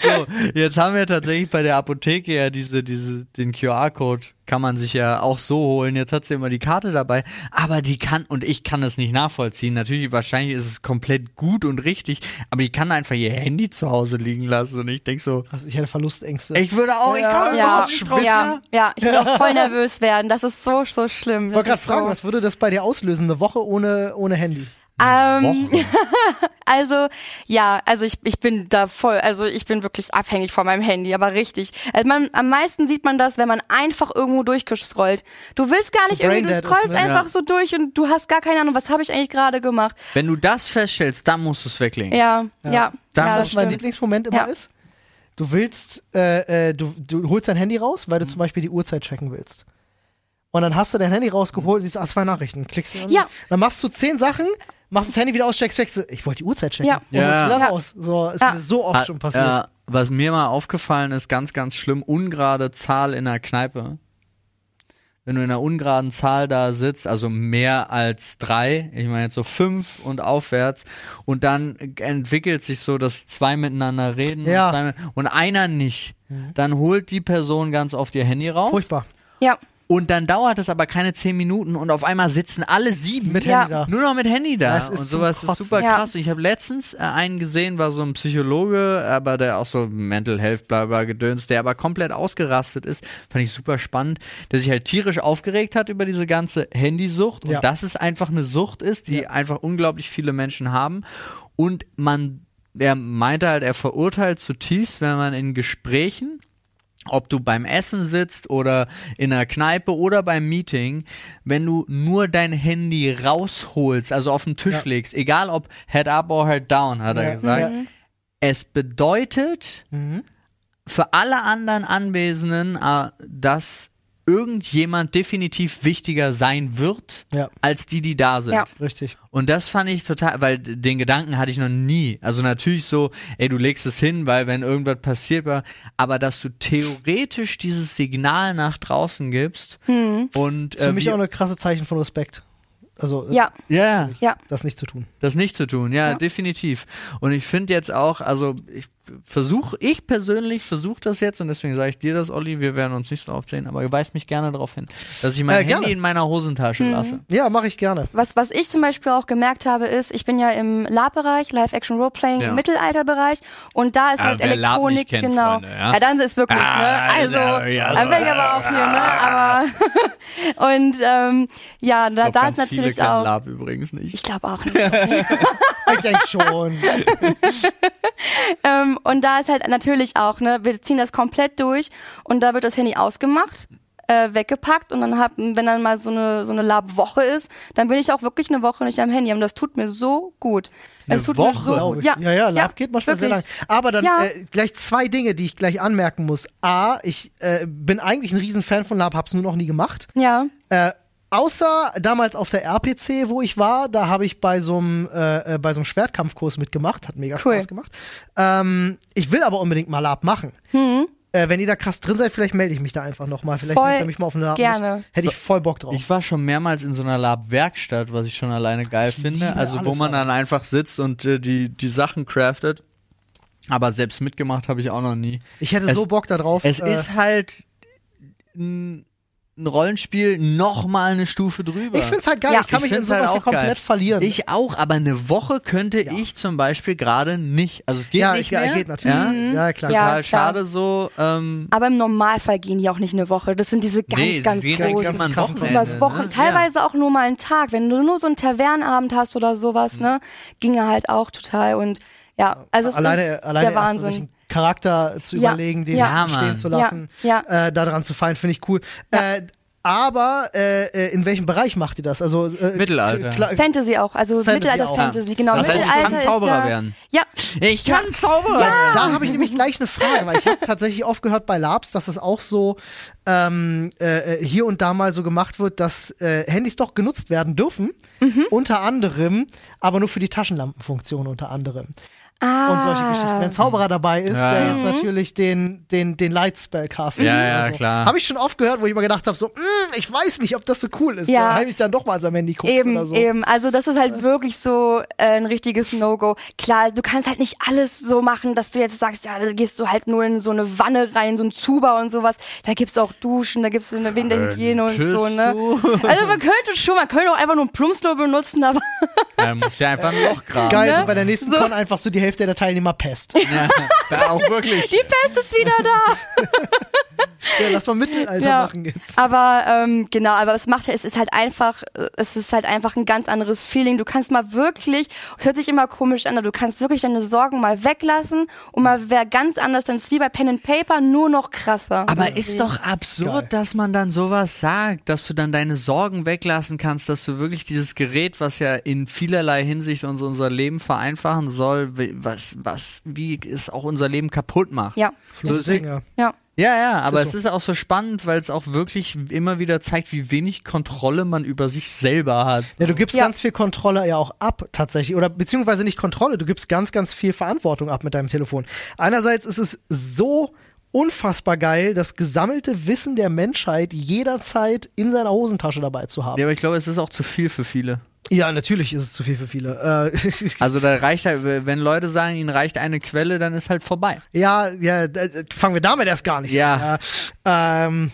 so, jetzt haben wir tatsächlich bei der Apotheke ja diese, diese, den QR-Code kann man sich ja auch so holen. Jetzt hat sie immer die Karte dabei, aber die kann, und ich kann es nicht nachvollziehen. Natürlich, wahrscheinlich ist es komplett gut und richtig, aber die kann einfach ihr Handy zu Hause liegen lassen und ich denk so, Krass, ich hätte Verlustängste. ich würde auch, ich Ja. kann Ja, überhaupt ja, ja, ich würde auch voll nervös werden. Das ist so, so schlimm. ich Das wollte gerade fragen, so. was würde das bei dir auslösen? Eine Woche ohne, ohne Handy? Ähm, also, ja, also ich, ich bin da voll, also ich bin wirklich abhängig von meinem Handy, aber richtig. Also man, am meisten sieht man das, wenn man einfach irgendwo durchgescrollt. Du willst gar nicht irgendwie, du scrollst einfach Ja. so durch und du hast gar keine Ahnung, was habe ich eigentlich gerade gemacht. Wenn du das feststellst, dann musst du es weglegen. Ja, ja, ja, Dann ja was das mein. Lieblingsmoment immer Ja. ist? Du willst, äh, äh, du, du holst dein Handy raus, weil du zum Beispiel die Uhrzeit checken willst. Und dann hast du dein Handy rausgeholt, siehst, ah, zwei Nachrichten, klickst du an. Ja. Dann machst du zehn Sachen, machst das Handy wieder aus, checkst, checkst, ich wollte die Uhrzeit checken. Ja. Und Ja. holst wieder raus. So, ist Ja. mir so oft schon passiert. Ja, was mir mal aufgefallen ist, ganz, ganz schlimm, ungerade Zahl in der Kneipe. Wenn du in einer ungeraden Zahl da sitzt, also mehr als drei, ich meine jetzt so fünf und aufwärts, und dann entwickelt sich so, dass zwei miteinander reden Ja. und, zwei, mit- und einer nicht, dann holt die Person ganz oft ihr Handy raus Furchtbar. Ja, und dann dauert es aber keine zehn Minuten und auf einmal sitzen alle sieben Mit Ja. Handy da. nur noch mit Handy da. Das ist und sowas ist super Ja. krass. Und ich habe letztens äh, einen gesehen, war so ein Psychologe, aber der auch so Mental Health, bla bla gedöns, der aber komplett ausgerastet ist. Fand ich super spannend, der sich halt tierisch aufgeregt hat über diese ganze Handysucht und Ja. dass es einfach eine Sucht ist, die einfach unglaublich viele Menschen haben. Und man, er meinte halt, er verurteilt zutiefst, wenn man in Gesprächen ob du beim Essen sitzt oder in einer Kneipe oder beim Meeting, wenn du nur dein Handy rausholst, also auf den Tisch Ja. legst, egal ob Head up or Head down, hat er Ja. gesagt, Ja. es bedeutet Mhm. für alle anderen Anwesenden, äh, dass irgendjemand definitiv wichtiger sein wird, Ja. als die, die da sind. Ja. Richtig. Und das fand ich total, weil den Gedanken hatte ich noch nie. Also natürlich so, ey, du legst es hin, weil wenn irgendwas passiert war, aber dass du theoretisch dieses Signal nach draußen gibst und Das ist für äh, mich auch eine krasse Zeichen von Respekt. Also, äh, ja, ja, ja. das nicht zu tun. das nicht zu tun, ja, Ja. definitiv. Und ich finde jetzt auch, also ich versuche, ich persönlich versuche das jetzt und deswegen sage ich dir das, Olli, wir werden uns nicht so oft sehen, aber weist mich gerne darauf hin, dass ich mein Äh, Handy in meiner Hosentasche lasse. Ja, mache ich gerne. Was, was ich zum Beispiel auch gemerkt habe, ist, ich bin ja im Lab-Bereich, Live-Action-Roleplaying, Ja. im Mittelalterbereich und da ist Ah, halt Elektronik, kennt, genau. Freunde, ja? dann ist wirklich, Ah, ne? Also, ja, ja, dann bin ich aber auch hier, ne? Aber und ähm, ja, da, Ich glaub, da ganz ist viele natürlich kennen auch. Lab übrigens nicht. Ich glaube auch nicht. Ich denke schon. ähm, und da ist halt natürlich auch, ne, wir ziehen das komplett durch und da wird das Handy ausgemacht, äh, weggepackt und dann hab, wenn dann mal so eine so eine Lab-Woche ist, dann bin ich auch wirklich eine Woche nicht am Handy. Und das tut mir so gut. Eine es tut Woche? mir so gut. Ja, ja, ja, Lab geht manchmal sehr lang. wirklich. Aber dann Ja. äh, gleich zwei Dinge, die ich gleich anmerken muss. A, ich äh, bin eigentlich ein Riesenfan von Lab, hab's nur noch nie gemacht. Ja, Äh, außer damals auf der RPC, wo ich war, da habe ich bei so einem äh, äh, bei so einem Schwertkampfkurs mitgemacht, hat mega Cool. Spaß gemacht. Ähm, ich will aber unbedingt mal Lab machen. Äh, wenn ihr da krass drin seid, vielleicht melde ich mich da einfach nochmal. Vielleicht Voll nehmt ihr mich mal auf eine Lab. gerne. Hätte ich voll Bock drauf. Ich war schon mehrmals in so einer Lab-Werkstatt, was ich schon alleine geil finde. Also wo man dann einfach sitzt und äh, die, die Sachen craftet. Aber selbst mitgemacht habe ich auch noch nie. Ich hätte Es- so Bock da drauf. Es äh, ist halt ein, ein Rollenspiel noch mal eine Stufe drüber. ich find's halt geil. Ja. ich kann Ich mich in halt sowas hier auch geil. komplett verlieren. Ich auch, aber eine Woche könnte Ja. ich zum Beispiel gerade nicht. Also es geht ja, nicht ja, mehr. geht natürlich. Ja? Ja, klar. Ja. Total klar. schade so. Ähm, aber im Normalfall gehen die auch nicht eine Woche. Das sind diese ganz, nee, ganz großen. ein krassen Wochenende. Übers Wochen, ne? teilweise auch nur mal einen Tag. Wenn du nur so einen Tavernabend hast oder sowas, ne, ginge halt auch total. Und ja, also es alleine ist alleine der Wahnsinn. Charakter zu Ja, überlegen, den ja. Ja, stehen zu lassen, Ja, Äh, da dran zu fallen, finde ich cool. Äh, aber äh, äh, in welchem Bereich macht ihr das? Also äh, Mittelalter. Fantasy auch, also Fantasy Mittelalter auch. Fantasy, genau. Das heißt, ich Mittelalter kann Zauberer ist ja, werden. Ja, Ich kann Zauberer werden. Da habe ich nämlich gleich eine Frage, weil ich habe tatsächlich oft gehört bei Labs, dass es auch so ähm, äh, hier und da mal so gemacht wird, dass äh, Handys doch genutzt werden dürfen, Mhm. unter anderem, aber nur für die Taschenlampenfunktion unter anderem. Ah, und solche Geschichten. Wenn ein Zauberer dabei ist, Ja. der jetzt natürlich den, den, den Lightspell castet. Ja, ja, klar. Habe ich schon oft gehört, wo ich immer gedacht habe, so, "Mm, ich weiß nicht, ob das so cool ist. Ja. Da habe ich dann doch mal am Handy guckt Eben, oder so. eben. Also das ist halt wirklich so äh, ein richtiges No-Go. Klar, du kannst halt nicht alles so machen, dass du jetzt sagst, ja, da gehst du halt nur in so eine Wanne rein, so ein Zuber und sowas. Da gibt's auch Duschen, da gibt's eine Winterhygiene und tschüss, so, ne? du. Also man könnte schon, man könnte auch einfach nur ein Plumpsklo benutzen, aber Ja, muss ja einfach ein Loch graben. Geil, ne? so bei der nächsten So. Con einfach so die Hälfte der Teilnehmer pest. Ja, ja, auch wirklich. die Pest ist wieder da. Ja, lass mal Mittelalter Ja. machen jetzt. Aber ähm, genau, aber was macht er? Es ist halt einfach, äh, es ist halt einfach ein ganz anderes Feeling. Du kannst mal wirklich, es hört sich immer komisch an, aber du kannst wirklich deine Sorgen mal weglassen und mal wer ganz anders, dann ist es wie bei Pen and Paper, nur noch krasser. Aber ist doch absurd, Geil. dass man dann sowas sagt, dass du dann deine Sorgen weglassen kannst, dass du wirklich dieses Gerät, was ja in vielerlei Hinsicht uns unser Leben vereinfachen soll, wie- was, was, wie es auch unser Leben kaputt macht. ja, Deswegen, ja. Ja. Ja, aber Ist es so. ist auch so spannend, weil es auch wirklich immer wieder zeigt, wie wenig Kontrolle man über sich selber hat. Ja, du gibst Ja. ganz viel Kontrolle ja auch ab, tatsächlich. Oder beziehungsweise nicht Kontrolle, du gibst ganz, ganz viel Verantwortung ab mit deinem Telefon. Einerseits ist es so unfassbar geil, das gesammelte Wissen der Menschheit jederzeit in seiner Hosentasche dabei zu haben. Ja, aber ich glaube, es ist auch zu viel für viele. Ja, natürlich ist es zu viel für viele. Äh, Also da reicht halt, wenn Leute sagen, ihnen reicht eine Quelle, dann ist halt vorbei. ja, ja, d- fangen wir damit erst gar nicht Ja. an. Ja. Ähm,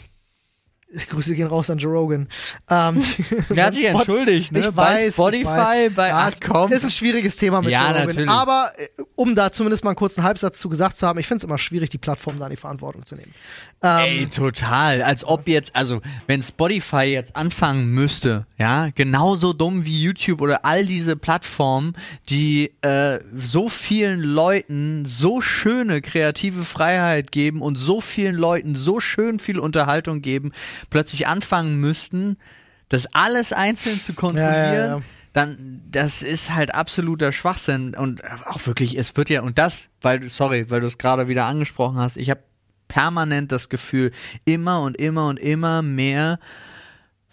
Grüße gehen raus an Joe Rogan. Ähm, Er hat sich entschuldigt, ne? Ich bei weiß, ich Spotify, weiß. bei ja, komm. Ist ein schwieriges Thema mit Ja, Joe Rogan. natürlich. Aber äh, um da zumindest mal einen kurzen Halbsatz zu gesagt zu haben, ich finde es immer schwierig, die Plattform da in die Verantwortung zu nehmen. Ähm, Ey, total. Als ob jetzt, also, wenn Spotify jetzt anfangen müsste, ja, genauso dumm wie YouTube oder all diese Plattformen, die äh, so vielen Leuten so schöne kreative Freiheit geben und so vielen Leuten so schön viel Unterhaltung geben, plötzlich anfangen müssten, das alles einzeln zu kontrollieren. Ja, ja. Dann, das ist halt absoluter Schwachsinn und auch wirklich, es wird ja, und das, weil, du- sorry, weil du es gerade wieder angesprochen hast, ich habe permanent das Gefühl, immer und immer und immer mehr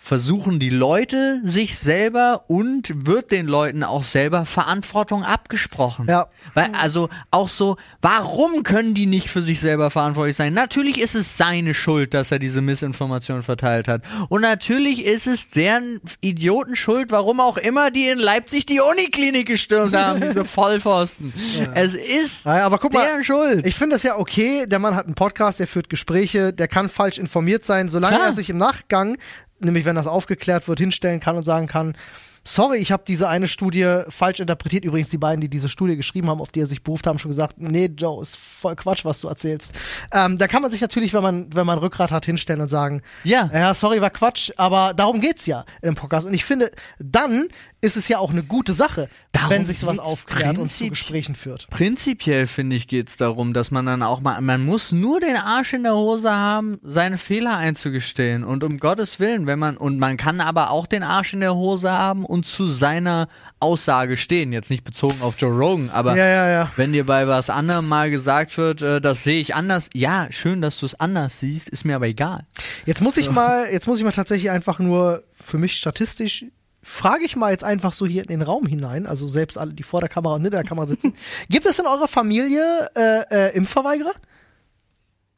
versuchen die Leute sich selber und wird den Leuten auch selber Verantwortung abgesprochen. Ja. Weil, also auch so, warum können die nicht für sich selber verantwortlich sein? Natürlich ist es seine Schuld, dass er diese Missinformation verteilt hat. Und natürlich ist es deren Idiotenschuld, warum auch immer die in Leipzig die Uniklinik gestürmt haben, diese Vollpfosten. Es ist Ja, aber guck mal, deren Schuld. Ich finde das ja okay. Der Mann hat einen Podcast, der führt Gespräche, der kann falsch informiert sein, solange Klar. er sich im Nachgang, nämlich wenn das aufgeklärt wird, hinstellen kann und sagen kann, sorry, ich habe diese eine Studie falsch interpretiert. Übrigens, die beiden, die diese Studie geschrieben haben, auf die er sich beruft, haben schon gesagt, nee, Joe, ist voll Quatsch, was du erzählst. Ähm, da kann man sich natürlich, wenn man, wenn man Rückgrat hat, hinstellen und sagen, Ja. ja, sorry, war Quatsch, aber darum geht's ja im Podcast. Und ich finde, dann ist es ja auch eine gute Sache, Darum wenn sich sowas aufklärt und zu Gesprächen führt. Prinzipiell finde ich geht es darum, dass man dann auch mal, man muss nur den Arsch in der Hose haben, seine Fehler einzugestehen und um Gottes Willen, wenn man und man kann aber auch den Arsch in der Hose haben und zu seiner Aussage stehen, jetzt nicht bezogen auf Joe Rogan, aber Ja, ja, ja. wenn dir bei was anderem mal gesagt wird, äh, das sehe ich anders, ja, schön, dass du es anders siehst, ist mir aber egal. Jetzt muss ich mal, jetzt muss ich mal tatsächlich einfach nur für mich statistisch frage ich mal jetzt einfach so hier in den Raum hinein, also selbst alle, die vor der Kamera und hinter der Kamera sitzen. Gibt es in eurer Familie äh, äh, Impfverweigerer?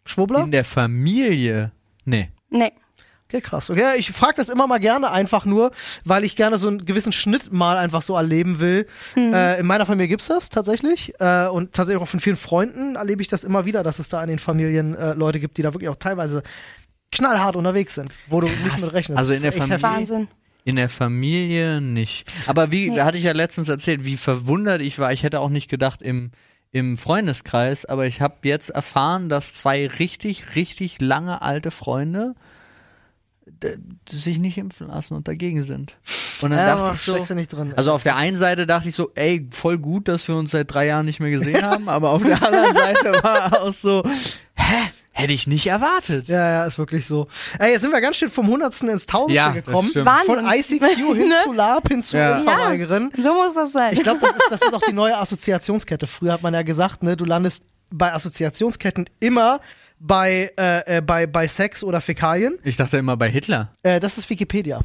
Schwurbler? In der Familie, nee. Nee. Okay, krass. Okay, ich frage das immer mal gerne einfach nur, weil ich gerne so einen gewissen Schnitt mal einfach so erleben will. Äh, in meiner Familie gibt's das tatsächlich äh, und tatsächlich auch von vielen Freunden erlebe ich das immer wieder, dass es da in den Familien äh, Leute gibt, die da wirklich auch teilweise knallhart unterwegs sind, wo du nicht mit rechnest. Also in der Familie-. Wahnsinn. In der Familie nicht. Aber wie Nee. hatte ich ja letztens erzählt, wie verwundert ich war. Ich hätte auch nicht gedacht im, im Freundeskreis, aber ich habe jetzt erfahren, dass zwei richtig, richtig lange alte Freunde sich nicht impfen lassen und dagegen sind. Und dann Ja, dachte ich so, nicht drin. also auf der einen Seite dachte ich so, ey, voll gut, dass wir uns seit drei Jahren nicht mehr gesehen haben, aber auf der anderen Seite war auch so, hä, hätte ich nicht erwartet. Ja, ja, ist wirklich so. Ey, jetzt sind wir ganz schön vom Hundertsten ins Tausendste Ja, das gekommen. Von ICQ hin Ne? zu LARP hin zu Ja. Impfverweigerin. So muss das sein. Ich glaube, das ist, das ist auch die neue Assoziationskette. Früher hat man ja gesagt, ne, du landest bei Assoziationsketten immer bei, äh, äh, bei, bei Sex oder Fäkalien. Ich dachte immer bei Hitler. Äh, das ist Wikipedia.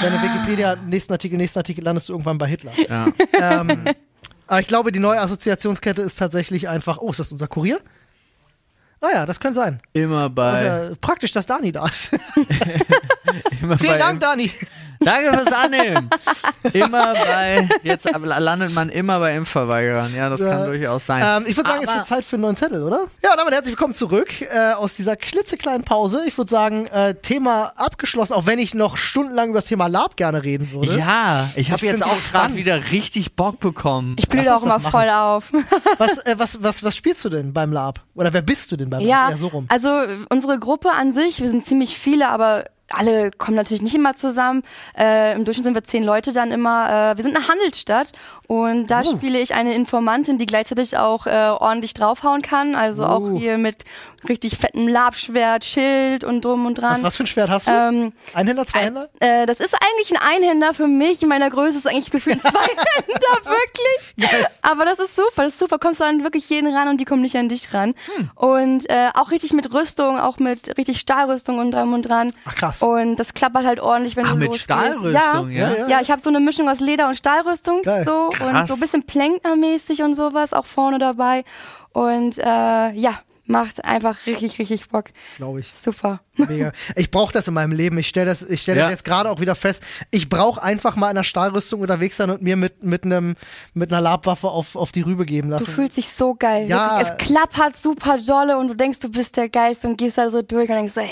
Deine Wikipedia, nächsten Artikel, nächsten Artikel landest du irgendwann bei Hitler. Ja. ähm, aber ich glaube, die neue Assoziationskette ist tatsächlich einfach, oh, ist das unser Kurier? Ah ja, das könnte sein. Immer bei. ja praktisch, dass Dani da ist. immer Vielen Dank, Dani. Danke fürs Annehmen. Immer bei, jetzt landet man immer bei Impfverweigerern. Ja, das Ja. kann durchaus sein. Ähm, ich würde sagen, es Aber- wird Zeit für einen neuen Zettel, oder? Ja, damit herzlich willkommen zurück äh, aus dieser klitzekleinen Pause. Ich würde sagen, äh, Thema abgeschlossen, auch wenn ich noch stundenlang über das Thema Lab gerne reden würde. Ja, ich habe jetzt auch gerade wieder richtig Bock bekommen. Ich blühe auch immer voll auf. Was, äh, was, was, was spielst du denn beim Lab? Oder wer bist du denn beim Lab? Ja, so rum. also unsere Gruppe an sich, wir sind ziemlich viele, aber alle kommen natürlich nicht immer zusammen. Äh, Im Durchschnitt sind wir zehn Leute dann immer. Äh, wir sind eine Handelsstadt und da Oh. spiele ich eine Informantin, die gleichzeitig auch äh, ordentlich draufhauen kann. Also Oh. auch hier mit richtig fettem Labschwert, Schild und drum und dran. Was, was für ein Schwert hast du? Ähm, Einhänder, Zweihänder? äh, das ist eigentlich ein Einhänder für mich. In meiner Größe ist eigentlich gefühlt zwei Händer, wirklich. Yes. Aber das ist super, das ist super. Kommst du an wirklich jeden ran und die kommen nicht an dich ran. Hm. Und äh, auch richtig mit Rüstung, auch mit richtig Stahlrüstung und dran und dran. Ach krass. Und das klappert halt ordentlich, wenn Ach, du mit losgehst. Stahlrüstung, ja? Ja, ja. Ja, ich habe so eine Mischung aus Leder und Stahlrüstung Geil. so und Krass. so ein bisschen Plenknermäßig und sowas auch vorne dabei. Und äh, ja, macht einfach richtig, richtig Bock. Glaube ich. Super. Mega. Ich brauche das in meinem Leben. Ich stelle das, ich stell Ja. das jetzt gerade auch wieder fest. Ich brauche einfach mal in einer Stahlrüstung unterwegs sein und mir mit, mit, einem, mit einer Labwaffe auf, auf die Rübe geben Du lassen. fühlst dich so geil. Ja. Wirklich. Es klappert super dolle und du denkst, du bist der Geist und gehst da so durch und denkst so, ja.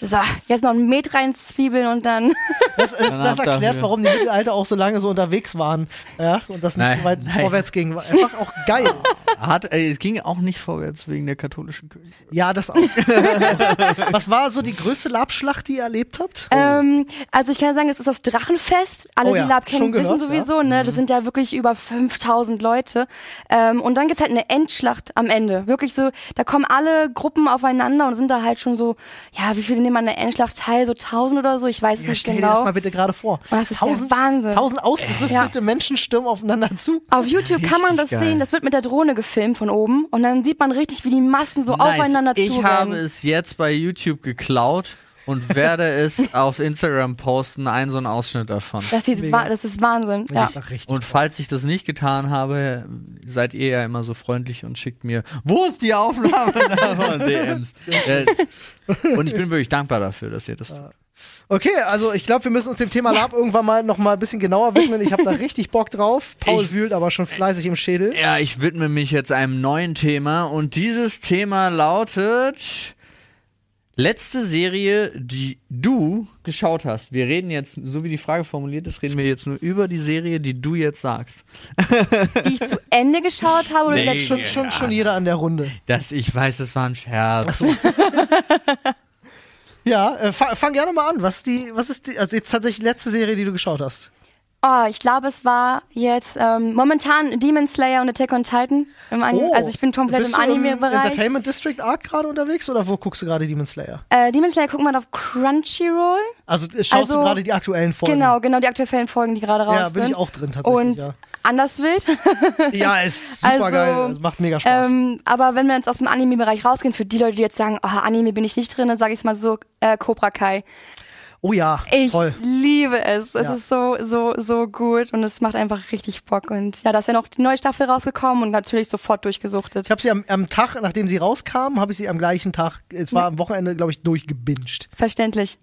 So, jetzt noch ein Met reinzwiebeln und dann. Das, ist, das erklärt, warum die Mittelalter auch so lange so unterwegs waren. Ja, und das nicht Nein, so weit nein. vorwärts ging. War einfach auch geil. Hat, äh, es ging auch nicht vorwärts wegen der katholischen Kirche. Ja, das auch. Was war so die größte Labschlacht, die ihr erlebt habt? Ähm, also ich kann sagen, es ist das Drachenfest. Alle, Oh ja, die Lab kennen, wissen gehört, sowieso, ne? Das sind ja wirklich über 5000 Leute. Ähm, und dann gibt's halt eine Endschlacht am Ende. Wirklich so, da kommen alle Gruppen aufeinander und sind da halt schon so, ja, wie viele nehmen an der Endschlacht teil? So 1000 oder so? Ich weiß es Ja, nicht stell dir das genau. mal bitte gerade vor. Und das ist der Wahnsinn. tausend ausgerüstete Menschen stürmen aufeinander zu. Auf YouTube kann man das geil. sehen, das wird mit der Drohne gefilmt von oben und dann sieht man richtig, wie die Massen so aufeinander ich zurennen. habe es jetzt bei YouTube geklaut und werde es auf Instagram posten, einen so einen Ausschnitt davon. das, sieht wa- das ist Wahnsinn. Ja. Und falls ich das nicht getan habe, seid ihr ja immer so freundlich und schickt mir, wo ist die Aufnahme davon? DMs. Äh, und ich bin wirklich dankbar dafür, dass ihr das tut. Okay, also ich glaube, wir müssen uns dem Thema Lab irgendwann mal noch mal ein bisschen genauer widmen. Ich habe da richtig Bock drauf. Paul Ich- wühlt aber schon fleißig im Schädel. Ja, ich widme mich jetzt einem neuen Thema und dieses Thema lautet letzte Serie, die du geschaut hast. Wir reden jetzt, so wie die Frage formuliert ist, reden wir jetzt nur über die Serie, die du jetzt sagst. Die ich zu Ende geschaut habe oder die Nee. letzte Schon, schon, schon jeder an der Runde. Das, ich weiß, das war ein Scherz. Ja, äh, fang, fang gerne mal an. Was ist die, was ist die, also jetzt tatsächlich die letzte Serie, die du geschaut hast? Oh, ich glaube, es war jetzt ähm, momentan Demon Slayer und Attack on Titan im Anime. also ich bin komplett Oh. Bist im Anime-Bereich. Entertainment District Arc gerade unterwegs oder wo guckst du gerade Demon Slayer? Äh, Demon Slayer guckt man auf Crunchyroll. Also äh, schaust Also, du gerade die aktuellen Folgen? Genau, genau, die aktuellen Folgen, die gerade raus Ja, bin sind. ich auch drin tatsächlich. Und ja. anders wild. ja, ist super geil. Also, Es macht mega Spaß. Ähm, aber wenn wir jetzt aus dem Anime-Bereich rausgehen, für die Leute, die jetzt sagen, oh, Anime bin ich nicht drin, dann sage ich es mal so, äh, Cobra Kai. Oh ja, Ich toll. liebe es. Es Ja. ist so, so, so gut und es macht einfach richtig Bock. Und ja, da ist ja noch die neue Staffel rausgekommen und natürlich sofort durchgesuchtet. Ich habe sie am, am Tag, nachdem sie rauskam, habe ich sie am gleichen Tag, es war am Wochenende, glaube ich, durchgebinged. Verständlich.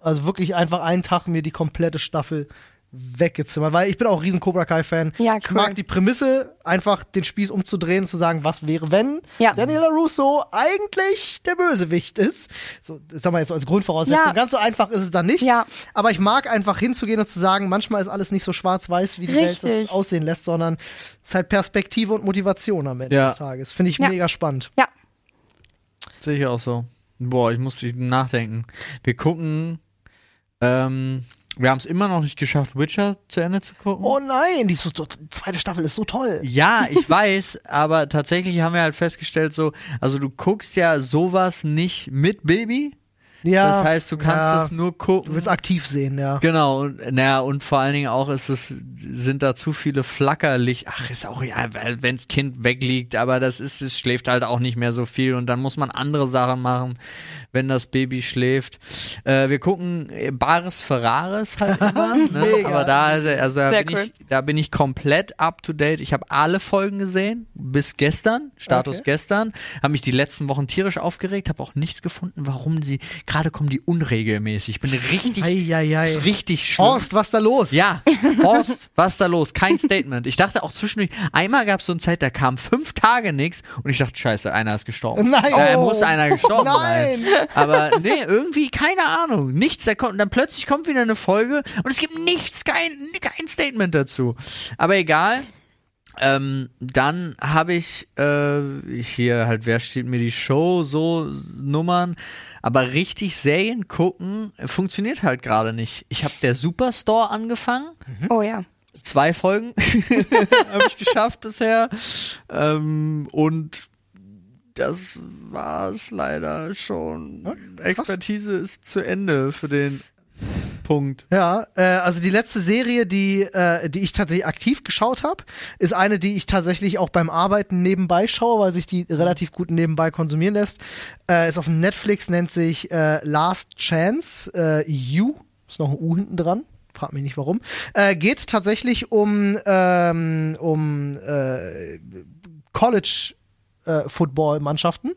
Also wirklich einfach einen Tag mir die komplette Staffel weggezimmert, weil ich bin auch riesen Cobra Kai Fan. Ja, Ich cool. mag die Prämisse, einfach den Spieß umzudrehen, zu sagen, was wäre, wenn Ja. Daniela Russo eigentlich der Bösewicht ist. So, das sagen wir jetzt so als Grundvoraussetzung. Ja. Ganz so einfach ist es dann nicht. Ja. Aber ich mag einfach hinzugehen und zu sagen, manchmal ist alles nicht so schwarz-weiß, wie die Welt das Richtig. aussehen lässt, sondern es ist halt Perspektive und Motivation am Ende Ja. des Tages. Finde ich Ja. mega spannend. Ja. Sehe ich auch so. Boah, ich muss nachdenken. Wir gucken, ähm, wir haben es immer noch nicht geschafft, Witcher zu Ende zu gucken. Oh nein, die, zweite Staffel ist so toll. Ja, ich weiß, aber tatsächlich haben wir halt festgestellt, so, also du guckst ja sowas nicht mit Baby. Ja, Das heißt, du kannst ja, es nur gucken. Du willst aktiv sehen, ja. Genau, und, naja, und vor allen Dingen auch ist es, sind da zu viele Flackerlicht. Ach, ist auch, ja, wenn's Kind wegliegt, aber das ist, es schläft halt auch nicht mehr so viel und dann muss man andere Sachen machen, wenn das Baby schläft. Äh, wir gucken Bares Ferraris halt immer, ne? Aber da, also da Sehr bin cool. ich, da bin ich komplett up to date. Ich habe alle Folgen gesehen, bis gestern, Status Okay. gestern, habe mich die letzten Wochen tierisch aufgeregt, habe auch nichts gefunden, warum sie, gerade kommen die unregelmäßig. Ich bin richtig, ist richtig schlimm. Horst, was da los? Ja, Horst, was ist da los? Kein Statement. Ich dachte auch zwischendurch, einmal gab es so eine Zeit, da kam fünf Tage nichts und ich dachte, scheiße, einer ist gestorben. Nein. Äh, Oh. muss einer gestorben Nein. sein. Aber nee, irgendwie, keine Ahnung. Nichts, da kommt, dann plötzlich kommt wieder eine Folge und es gibt nichts, kein, kein Statement dazu. Aber egal. Ähm, dann habe ich äh, hier halt, wer steht mir die Show, so Nummern. Aber richtig Serien gucken funktioniert halt gerade nicht. Ich habe der Superstore angefangen Oh ja. zwei Folgen habe ich geschafft bisher. Ähm, und das war es leider schon. Expertise ist zu Ende für den Punkt. Ja, äh, also die letzte Serie, die, äh, die ich tatsächlich aktiv geschaut habe, ist eine, die ich tatsächlich auch beim Arbeiten nebenbei schaue, weil sich die relativ gut nebenbei konsumieren lässt. Äh, ist auf Netflix, nennt sich äh, Last Chance, äh, You, ist noch ein U hinten dran. Frag mich nicht warum. Äh, geht tatsächlich um, ähm, um äh, College äh, Football-Mannschaften.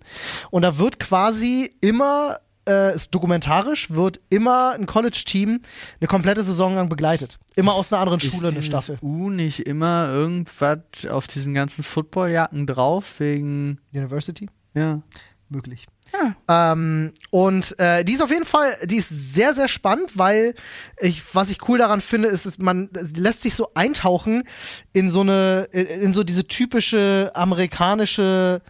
Und da wird quasi immer, äh, ist dokumentarisch, wird immer ein College-Team eine komplette Saison lang begleitet. Immer aus einer anderen Schule eine Staffel. U nicht immer irgendwas auf diesen ganzen Footballjacken drauf wegen University? ja. möglich. Ähm, und äh, die ist auf jeden Fall, die ist sehr, sehr spannend, weil ich, was ich cool daran finde, ist, ist man lässt sich so eintauchen in so eine, in so diese typische amerikanische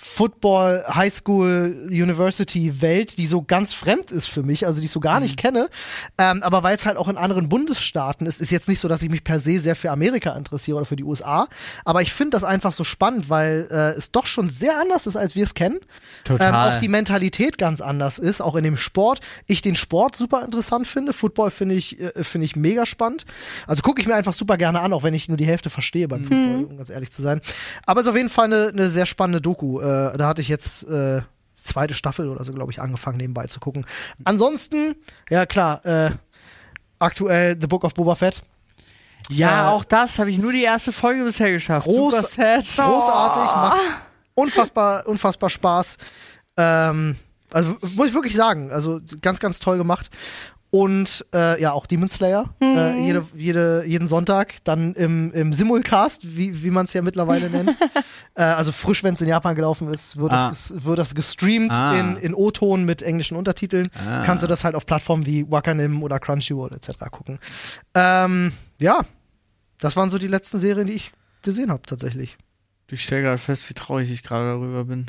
Football, High School, University Welt, die so ganz fremd ist für mich, also die ich so gar nicht kenne. Ähm, aber weil es halt auch in anderen Bundesstaaten ist, ist jetzt nicht so, dass ich mich per se sehr für Amerika interessiere oder für die USA. Aber ich finde das einfach so spannend, weil äh, es doch schon sehr anders ist, als wir es kennen. Total. Ähm, auch die Mentalität ganz anders ist, auch in dem Sport. Ich den Sport super interessant finde. Football finde ich, äh, finde ich mega spannend. Also gucke ich mir einfach super gerne an, auch wenn ich nur die Hälfte verstehe beim Football, um ganz ehrlich zu sein. Aber es ist auf jeden Fall eine, eine sehr spannende Doku. Äh, da hatte ich jetzt äh, zweite Staffel oder so, glaube ich, angefangen nebenbei zu gucken. Ansonsten, ja klar, äh, aktuell The Book of Boba Fett. Ja, Äh, auch das habe ich nur die erste Folge bisher geschafft. Groß-. Großartig, macht unfassbar, unfassbar Spaß. Ähm, also muss ich wirklich sagen, also ganz, ganz toll gemacht. Und äh, ja, auch Demon Slayer. Äh, jede, jede, jeden Sonntag, dann im, im Simulcast, wie, wie man es ja mittlerweile nennt. äh, also frisch, wenn es in Japan gelaufen ist, wird, Ah. das, wird das gestreamt Ah. in, in O-Ton mit englischen Untertiteln. Ah. Kannst du das halt auf Plattformen wie Wakanim oder Crunchyroll etc. gucken. Ähm, ja, das waren so die letzten Serien, die ich gesehen habe, tatsächlich. Ich stelle gerade fest, wie traurig ich gerade darüber bin.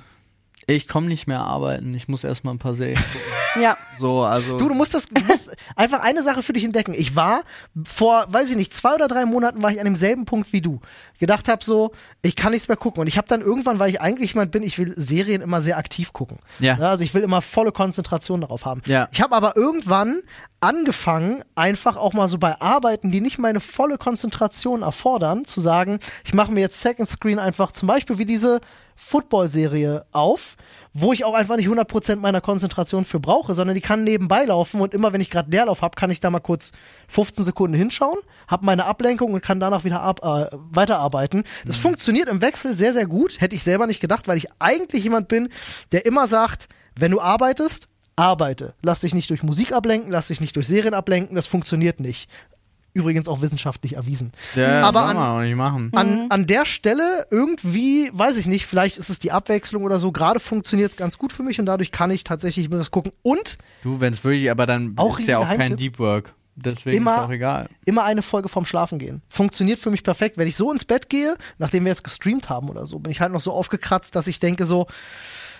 Ich komme nicht mehr arbeiten. Ich muss erstmal ein paar Serien gucken. Ja. So, also. Du, du musst das, du musst einfach eine Sache für dich entdecken. Ich war vor, weiß ich nicht, zwei oder drei Monaten war ich an demselben Punkt wie du. Gedacht habe so, ich kann nichts mehr gucken. Und ich habe dann irgendwann, weil ich eigentlich jemand bin, ich will Serien immer sehr aktiv gucken. Ja. also ich will immer volle Konzentration darauf haben. Ja. Ich habe aber irgendwann angefangen, einfach auch mal so bei Arbeiten, die nicht meine volle Konzentration erfordern, zu sagen, ich mache mir jetzt Second Screen einfach zum Beispiel wie diese Football-Serie auf, wo ich auch einfach nicht 100% meiner Konzentration für brauche, sondern die kann nebenbei laufen und immer wenn ich gerade Leerlauf habe, kann ich da mal kurz 15 Sekunden hinschauen, habe meine Ablenkung und kann danach wieder ab, äh, weiterarbeiten. Das funktioniert im Wechsel sehr, sehr gut. Hätte ich selber nicht gedacht, weil ich eigentlich jemand bin, der immer sagt, wenn du arbeitest, arbeite. Lass dich nicht durch Musik ablenken, lass dich nicht durch Serien ablenken, das funktioniert nicht. Übrigens auch wissenschaftlich erwiesen. ja, aber an- man auch nicht machen. An, an der Stelle irgendwie, weiß ich nicht, vielleicht ist es die Abwechslung oder so, gerade funktioniert es ganz gut für mich und dadurch kann ich tatsächlich mir das gucken und Du, wenn es wirklich, aber dann Auch ist ja auch kein. Deep Work. Deswegen Immer- ist auch egal. immer eine Folge vorm Schlafen gehen. Funktioniert für mich perfekt. Wenn ich so ins Bett gehe, nachdem wir jetzt gestreamt haben oder so, bin ich halt noch so aufgekratzt, dass ich denke so,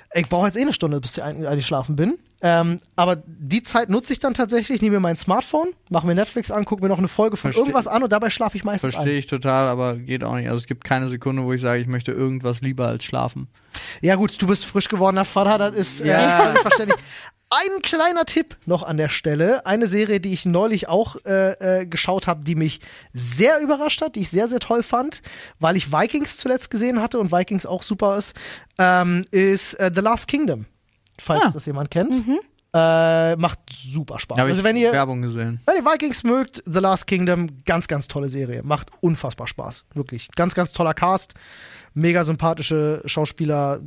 ey, ich brauche jetzt eh eine Stunde, bis ich eigentlich schlafen bin. Ähm, aber die Zeit nutze ich dann tatsächlich, nehme mir mein Smartphone, mache mir Netflix an, gucke mir noch eine Folge von Versteh- irgendwas an und dabei schlafe ich meistens Verstehe ich total, aber geht auch nicht. Also es gibt keine Sekunde, wo ich sage, ich möchte irgendwas lieber als schlafen. Ja gut, du bist frisch gewordener Vater, das ist Ja. äh, verständlich. Ein kleiner Tipp noch an der Stelle. Eine Serie, die ich neulich auch äh, äh, geschaut habe, die mich sehr überrascht hat, die ich sehr, sehr toll fand, weil ich Vikings zuletzt gesehen hatte und Vikings auch super ist, ähm, ist äh, The Last Kingdom. Falls Ah. das jemand kennt. Äh, macht super Spaß. Habe also ich wenn ihr, Werbung gesehen. wenn ihr Vikings mögt, The Last Kingdom, ganz, ganz tolle Serie. Macht unfassbar Spaß. Wirklich. Ganz, ganz toller Cast. Mega sympathische Schauspieler.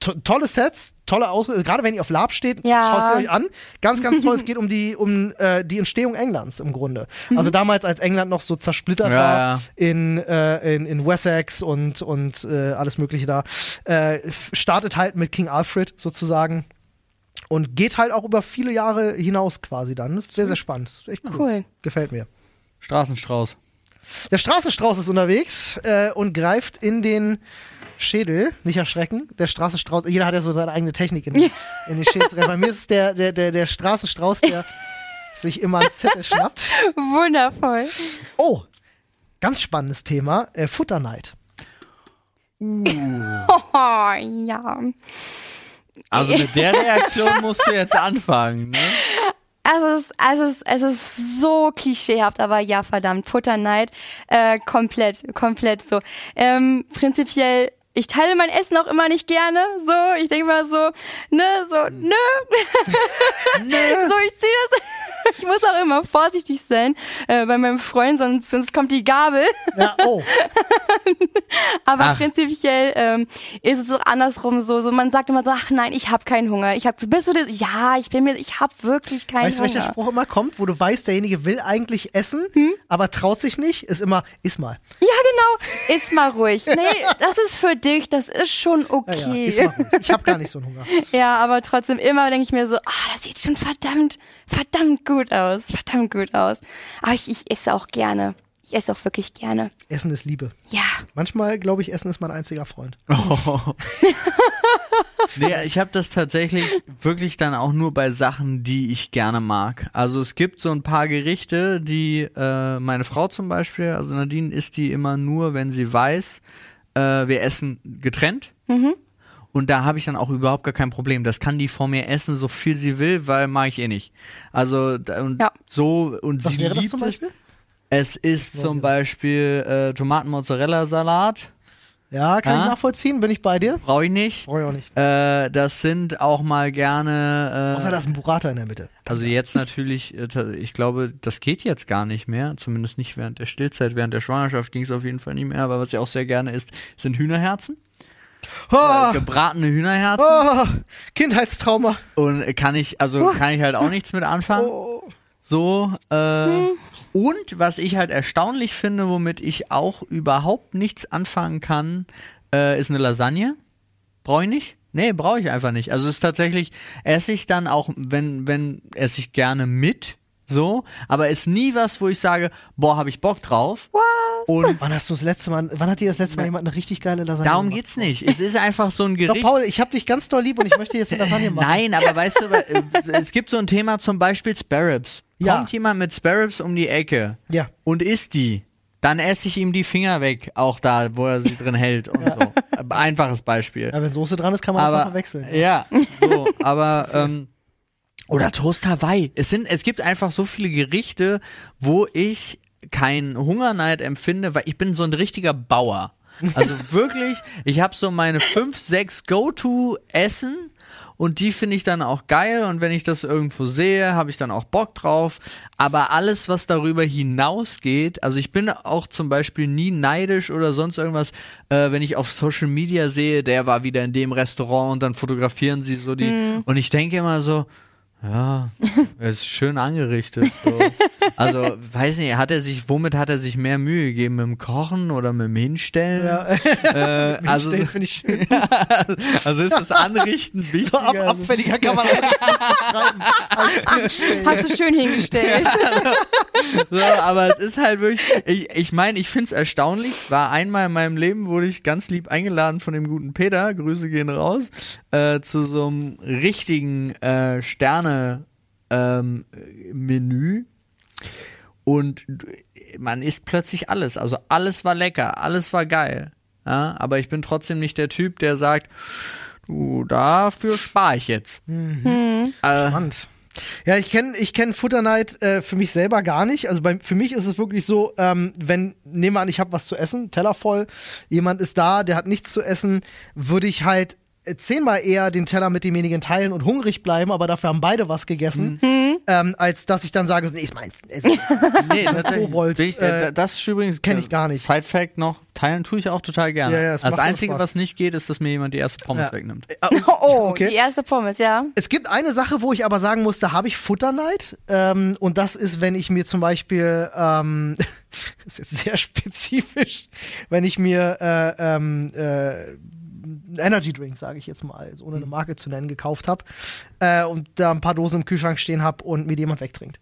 To tolle Sets, tolle Ausrüstung. Gerade wenn ihr auf Lab steht, Ja. schaut es euch an. Ganz, ganz toll. es geht um die, um äh, die Entstehung Englands im Grunde. Also damals, als England noch so zersplittert Ja, war ja. in, äh, in, in Wessex und, und äh, alles Mögliche da, äh, startet halt mit King Alfred sozusagen. Und geht halt auch über viele Jahre hinaus quasi dann. Das ist sehr, sehr spannend. Das ist echt cool. Cool. Gefällt mir. Straßenstrauß. Der Straßenstrauß ist unterwegs äh, und greift in den Schädel. Nicht erschrecken. Der Straßenstrauß, jeder hat ja so seine eigene Technik in, in den Schädel. Bei mir ist es der, der, der, der Straßenstrauß, der sich immer einen Zettel schnappt. Wundervoll. Oh, ganz spannendes Thema. Äh, Futterneid. Oh, ja. Also mit der Reaktion musst du jetzt anfangen, ne? Also es, ist- also es, es ist so klischeehaft, aber ja, verdammt, Futterneid, äh, komplett, komplett so. Ähm, prinzipiell, ich teile mein Essen auch immer nicht gerne, so, ich denke mal so, ne, so, nö, so, ich ziehe das, ich muss auch immer vorsichtig sein äh, bei meinem Freund, sonst, sonst kommt die Gabel. Ja, oh. Aber Ach. prinzipiell ähm, ist es so andersrum so, so man sagt immer so, ach nein, ich habe keinen Hunger. Ich hab, bist du das? Ja, ich bin mir, ich habe wirklich keinen Weißt du, welcher Hunger. Spruch immer kommt, wo du weißt, derjenige will eigentlich essen, Hm? aber traut sich nicht? Ist immer, iss mal. Ja, genau. Iss mal ruhig. Nee, das ist für dich, das ist schon Ja, okay. ja, Ja. Ich habe gar nicht so einen Hunger. aber trotzdem immer denke ich mir so, ah, das sieht schon verdammt, verdammt gut aus. Verdammt gut aus. Aber ich, ich esse auch gerne. Ich esse auch wirklich gerne. Essen ist Liebe. Ja. Manchmal, glaube ich, Essen ist mein einziger Freund. Nee, ich habe das tatsächlich wirklich dann auch nur bei Sachen, die ich gerne mag. Also es gibt so ein paar Gerichte, die äh, meine Frau zum Beispiel, also Nadine isst die immer nur, wenn sie weiß, äh, wir essen getrennt. Und da habe ich dann auch überhaupt gar kein Problem. Das kann die vor mir essen, so viel sie will, weil mag ich eh nicht. Also und Ja. so und Was sie wäre das liebt zum es. Beispiel? Es ist zum. Beispiel äh, Tomaten-Mozzarella-Salat. Ja, kann ich Ah. nachvollziehen, bin ich bei dir. Brauche ich nicht. Brauche ich auch nicht. Äh, das sind auch mal gerne. Äh, Außer da ist ein Burrata in der Mitte. Also jetzt natürlich, äh, ich glaube, das geht jetzt gar nicht mehr, zumindest nicht während der Stillzeit, während der Schwangerschaft ging es auf jeden Fall nicht mehr, aber was ich auch sehr gerne isst, sind Hühnerherzen, äh, Oh, gebratene Hühnerherzen oh, Kindheitstrauma. und äh, kann ich, also kann ich halt auch nichts mit anfangen, Oh. so, äh, und was ich halt erstaunlich finde, womit ich auch überhaupt nichts anfangen kann, äh, ist eine Lasagne, brauche ich nicht. Nee, brauche ich einfach nicht. Also es ist tatsächlich, esse ich dann auch, wenn, wenn, esse ich gerne mit, so, aber ist nie was, wo ich sage, boah, habe ich Bock drauf. Und Wann hast du das letzte Mal, wann hat dir das letzte Mal jemand eine richtig geile Lasagne darum gemacht? geht's nicht. Es ist einfach so ein Doch, Gericht. Paul, ich hab dich ganz doll lieb und ich möchte jetzt eine Lasagne machen. Nein, aber weißt du, es gibt so ein Thema zum Beispiel Sparrows. Ja. Kommt jemand mit Sparrows um die Ecke Ja. und isst die, dann esse ich ihm die Finger weg, auch da, wo er sie drin hält und so. Einfaches Beispiel. ja, wenn Soße dran ist, kann man das mal aber verwechseln. ja, so, aber ähm, oder Toast Hawaii. Es sind, es gibt einfach so viele Gerichte, wo ich keinen Hungerneid empfinde, weil ich bin so ein richtiger Bauer. Also wirklich, ich habe so meine fünf, sechs Go-To-Essen und die finde ich dann auch geil und wenn ich das irgendwo sehe, habe ich dann auch Bock drauf. Aber alles, was darüber hinausgeht, also ich bin auch zum Beispiel nie neidisch oder sonst irgendwas, äh, wenn ich auf Social Media sehe, der war wieder in dem Restaurant und dann fotografieren sie so die und ich denke immer so, ja, er ist schön angerichtet. So. Also, weiß nicht, hat er sich, womit hat er sich mehr Mühe gegeben? Mit dem Kochen oder mit dem Hinstellen? Ja, Äh, also, also, finde ich schön. also ist das Anrichten So wichtiger? ab, abfälliger kann man auch hinstellen. Hast du schön hingestellt. So, aber es ist halt wirklich, ich ich, meine, ich finde es erstaunlich. War einmal in meinem Leben, wurde ich ganz lieb eingeladen von dem guten Peter, Grüße gehen raus, äh, zu so einem richtigen äh, Sterne-Menü. Und man isst plötzlich alles. Also alles war lecker, alles war geil. Ja, aber ich bin trotzdem nicht der Typ, der sagt, du, dafür spare ich jetzt. Äh, Spannend. Ja, ich kenne ich kenn Futterneid äh, für mich selber gar nicht. Also bei, für mich ist es wirklich so, ähm, wenn, nehmen wir an, ich habe was zu essen, Teller voll, jemand ist da, der hat nichts zu essen, würde ich halt äh, zehnmal eher den Teller mit demjenigen teilen und hungrig bleiben, aber dafür haben beide was gegessen, Mhm. Ähm, als dass ich dann sage, nee, ist meins. Ist meins. Nee. Kobold, ich, äh, äh, das ist übrigens kenn ich gar nicht. Side Fact noch, teilen tue ich auch total gerne. Ja, ja, das auch Einzige, was nicht geht, ist, dass mir jemand die erste Pommes Ja. wegnimmt. Oh, Okay. die erste Pommes, ja. Es gibt eine Sache, wo ich aber sagen muss, da habe ich Futterneid. Ähm, und das ist, wenn ich mir zum Beispiel, ähm, das ist jetzt sehr spezifisch, wenn ich mir äh, ähm, äh, Energy Drink, sage ich jetzt mal, also ohne eine Marke zu nennen, gekauft habe äh, und da ein paar Dosen im Kühlschrank stehen habe und mir jemand wegtrinkt.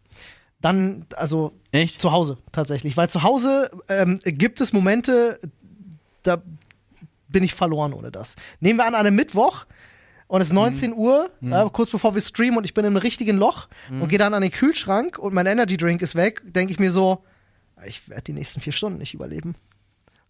Dann, also Echt? zu Hause tatsächlich. Weil zu Hause ähm, gibt es Momente, da bin ich verloren ohne das. Nehmen wir an einem Mittwoch und es ist 19 Uhr, äh, kurz bevor wir streamen und ich bin im richtigen Loch und gehe dann an den Kühlschrank und mein Energy Drink ist weg, denke ich mir so, ich werde die nächsten vier Stunden nicht überleben.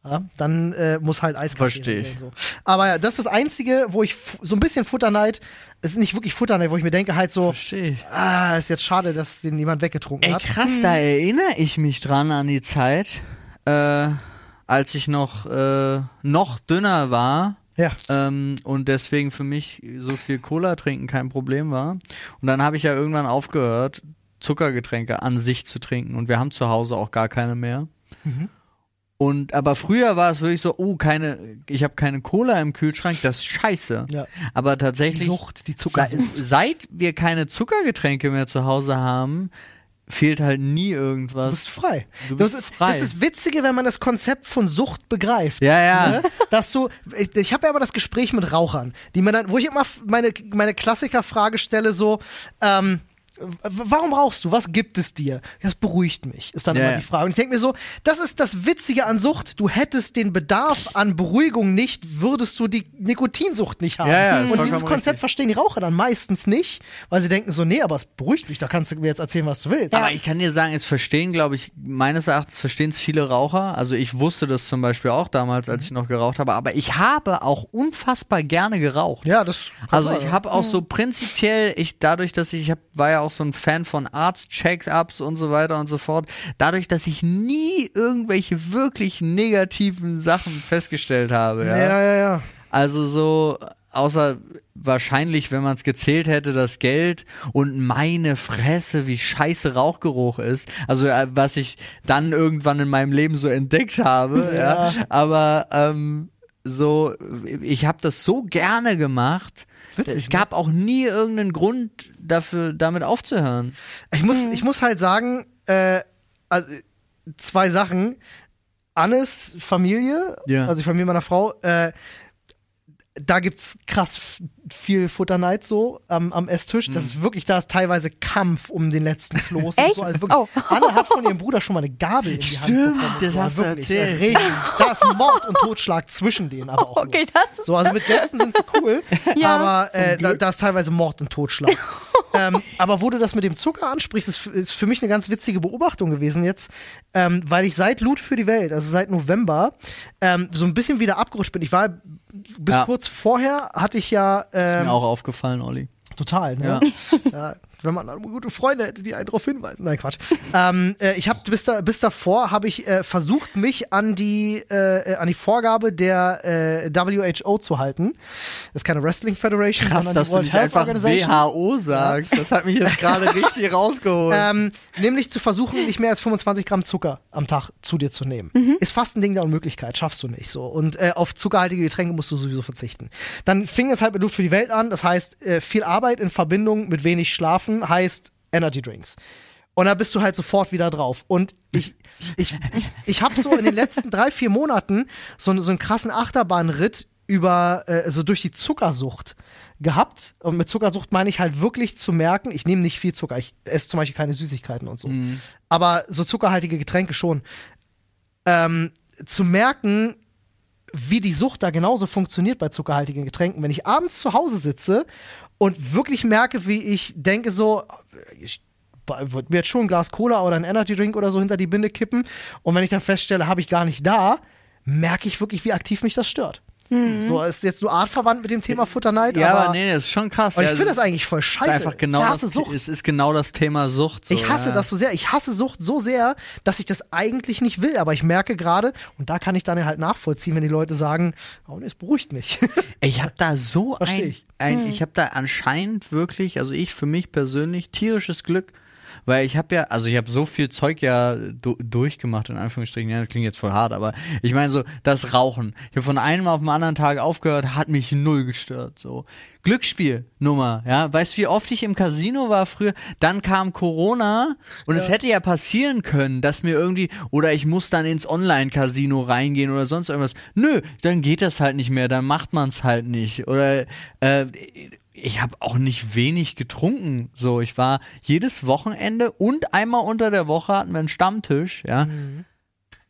Ja, dann äh, muss halt Eiskaffee Versteh ich. So. Aber ja, das ist das Einzige, wo ich so ein bisschen Futterneid, es ist nicht wirklich Futterneid, wo ich mir denke halt so, Verstehe ich. ah, ist jetzt schade, dass den jemand weggetrunken Ey, hat. krass, da erinnere ich mich dran an die Zeit, äh, als ich noch, äh, noch dünner war. Ja. Ähm, und deswegen für mich so viel Cola trinken kein Problem war. Und dann habe ich ja irgendwann aufgehört, Zuckergetränke an sich zu trinken. Und wir haben zu Hause auch gar keine mehr. Mhm. Und aber früher war es wirklich so, oh, keine, ich habe keine Cola im Kühlschrank, das ist scheiße. Ja. Aber Die tatsächlich, Sucht, die Zuckersucht. seit wir keine Zuckergetränke mehr zu Hause haben, fehlt halt nie Du irgendwas. bist frei. Du bist das, ist, frei. das ist das Witzige, wenn man das Konzept von Sucht begreift. Ja, ja. Ne? Dass du, ich, ich habe ja aber das Gespräch mit Rauchern, die mir dann, wo ich immer meine, meine Klassikerfrage stelle, so, ähm, warum rauchst du? Was gibt es dir? Das beruhigt mich, ist dann Ja, immer die Frage. Und ich denke mir so, das ist das Witzige an Sucht. Du hättest den Bedarf an Beruhigung nicht, würdest du die Nikotinsucht nicht haben. Ja, ist Und dieses Konzept richtig. verstehen die Raucher dann meistens nicht, weil sie denken so, nee, aber es beruhigt mich, da kannst du mir jetzt erzählen, was du willst. Aber ich kann dir sagen, es verstehen, glaube ich, meines Erachtens verstehen es viele Raucher. Also ich wusste das zum Beispiel auch damals, als ich noch geraucht habe. Aber ich habe auch unfassbar gerne geraucht. Ja, das. Also ich habe auch so prinzipiell, ich dadurch, dass ich, ich hab, war ja auch so ein Fan von Arzt-Checks-ups und so weiter und so fort, dadurch, dass ich nie irgendwelche wirklich negativen Sachen festgestellt habe. Ja, Ja? ja, ja. Also so, außer wahrscheinlich, wenn man es gezählt hätte, das Geld und meine Fresse, wie scheiße Rauchgeruch ist. Also äh, was ich dann irgendwann in meinem Leben so entdeckt habe. ja. Ja. Aber ähm, so, ich habe das so gerne gemacht. Witzig, es gab auch nie irgendeinen Grund dafür, damit aufzuhören. Ich muss, ich muss halt sagen, äh, also, zwei Sachen. Annes Familie, Ja. also die Familie meiner Frau, äh, da gibt's krass viel Futterneid so am, am Esstisch. Das ist wirklich, da ist teilweise Kampf um den letzten Kloß. und Echt? So. Also wirklich, Oh. Anne hat von ihrem Bruder schon mal eine Gabel in die Hand Stimmt, bekommen. das So, hast du wirklich, erzählt. Da ist Mord und Totschlag zwischen denen, aber auch nur. Okay, das ist. So, also mit Gästen sind sie cool, Ja. aber äh, da, da ist teilweise Mord und Totschlag. ähm, aber wo du das mit dem Zucker ansprichst, ist, ist für mich eine ganz witzige Beobachtung gewesen jetzt, ähm, weil ich seit Loot für die Welt, also seit November, ähm, so ein bisschen wieder abgerutscht bin. Ich war bis Ja. kurz vorher hatte ich ja Ist ähm, mir auch aufgefallen, Olli. total, ne? Ja. Ja, wenn man gute Freunde hätte, die einen darauf hinweisen. Nein, Quatsch. ähm, äh, ich habe bis, da, bis davor habe ich äh, versucht, mich an die äh, äh, an die Vorgabe der äh, WHO zu halten. Das ist keine Wrestling Federation, Krass, sondern dass die du World nicht Health einfach Organization. WHO sagst. Das hat mich jetzt gerade richtig rausgeholt. Ähm, nämlich zu versuchen, nicht mehr als 25 Gramm Zucker am Tag zu dir zu nehmen. Ist fast ein Ding der Unmöglichkeit, schaffst du nicht so. Und äh, auf zuckerhaltige Getränke musst du sowieso verzichten. Dann fing es halt mit Luft für die Welt an. Das heißt, äh, viel Arbeit in Verbindung mit wenig Schlafen heißt Energy Drinks. Und da bist du halt sofort wieder drauf. Und ich, ich, ich, ich habe so in den letzten drei, vier Monaten so, so einen krassen Achterbahnritt über, äh, so durch die Zuckersucht gehabt. Und mit Zuckersucht meine ich halt wirklich zu merken, ich nehme nicht viel Zucker, ich esse zum Beispiel keine Süßigkeiten und so. Aber so zuckerhaltige Getränke schon. Ähm, zu merken, wie die Sucht da genauso funktioniert bei zuckerhaltigen Getränken. Wenn ich abends zu Hause sitze und wirklich merke, wie ich denke so, ich würde mir jetzt schon ein Glas Cola oder ein Energy Drink oder so hinter die Binde kippen und wenn ich dann feststelle, habe ich gar nicht da, merke ich wirklich, wie aktiv mich das stört. So, ist jetzt nur artverwandt mit dem Thema Futterneid, ja, aber, aber nee, das ist schon krass. und ich finde das eigentlich voll ist scheiße. einfach genau ich hasse das, Sucht. Es ist genau das Thema Sucht. So, Ich hasse ja. das so sehr. Ich hasse Sucht so sehr, dass ich das eigentlich nicht will. Aber ich merke gerade, und da kann ich dann ja halt nachvollziehen, wenn die Leute sagen, oh nee, es beruhigt mich. Ich habe da so Versteh ein, ich. ein ich habe da anscheinend wirklich, also ich für mich persönlich tierisches Glück, weil ich habe ja, also ich habe so viel Zeug ja du durchgemacht, in Anführungsstrichen, ja, das klingt jetzt voll hart, aber ich meine so, das Rauchen. Ich habe von einem auf den anderen Tag aufgehört, hat mich null gestört, so. Glücksspielnummer, ja, weißt du, wie oft ich im Casino war früher, dann kam Corona und es hätte ja passieren können, dass mir irgendwie, oder ich muss dann ins Online-Casino reingehen oder sonst irgendwas. Nö, dann geht das halt nicht mehr, dann macht man es halt nicht. Oder äh, ich habe auch nicht wenig getrunken. So, ich war jedes Wochenende und einmal unter der Woche hatten wir einen Stammtisch, ja.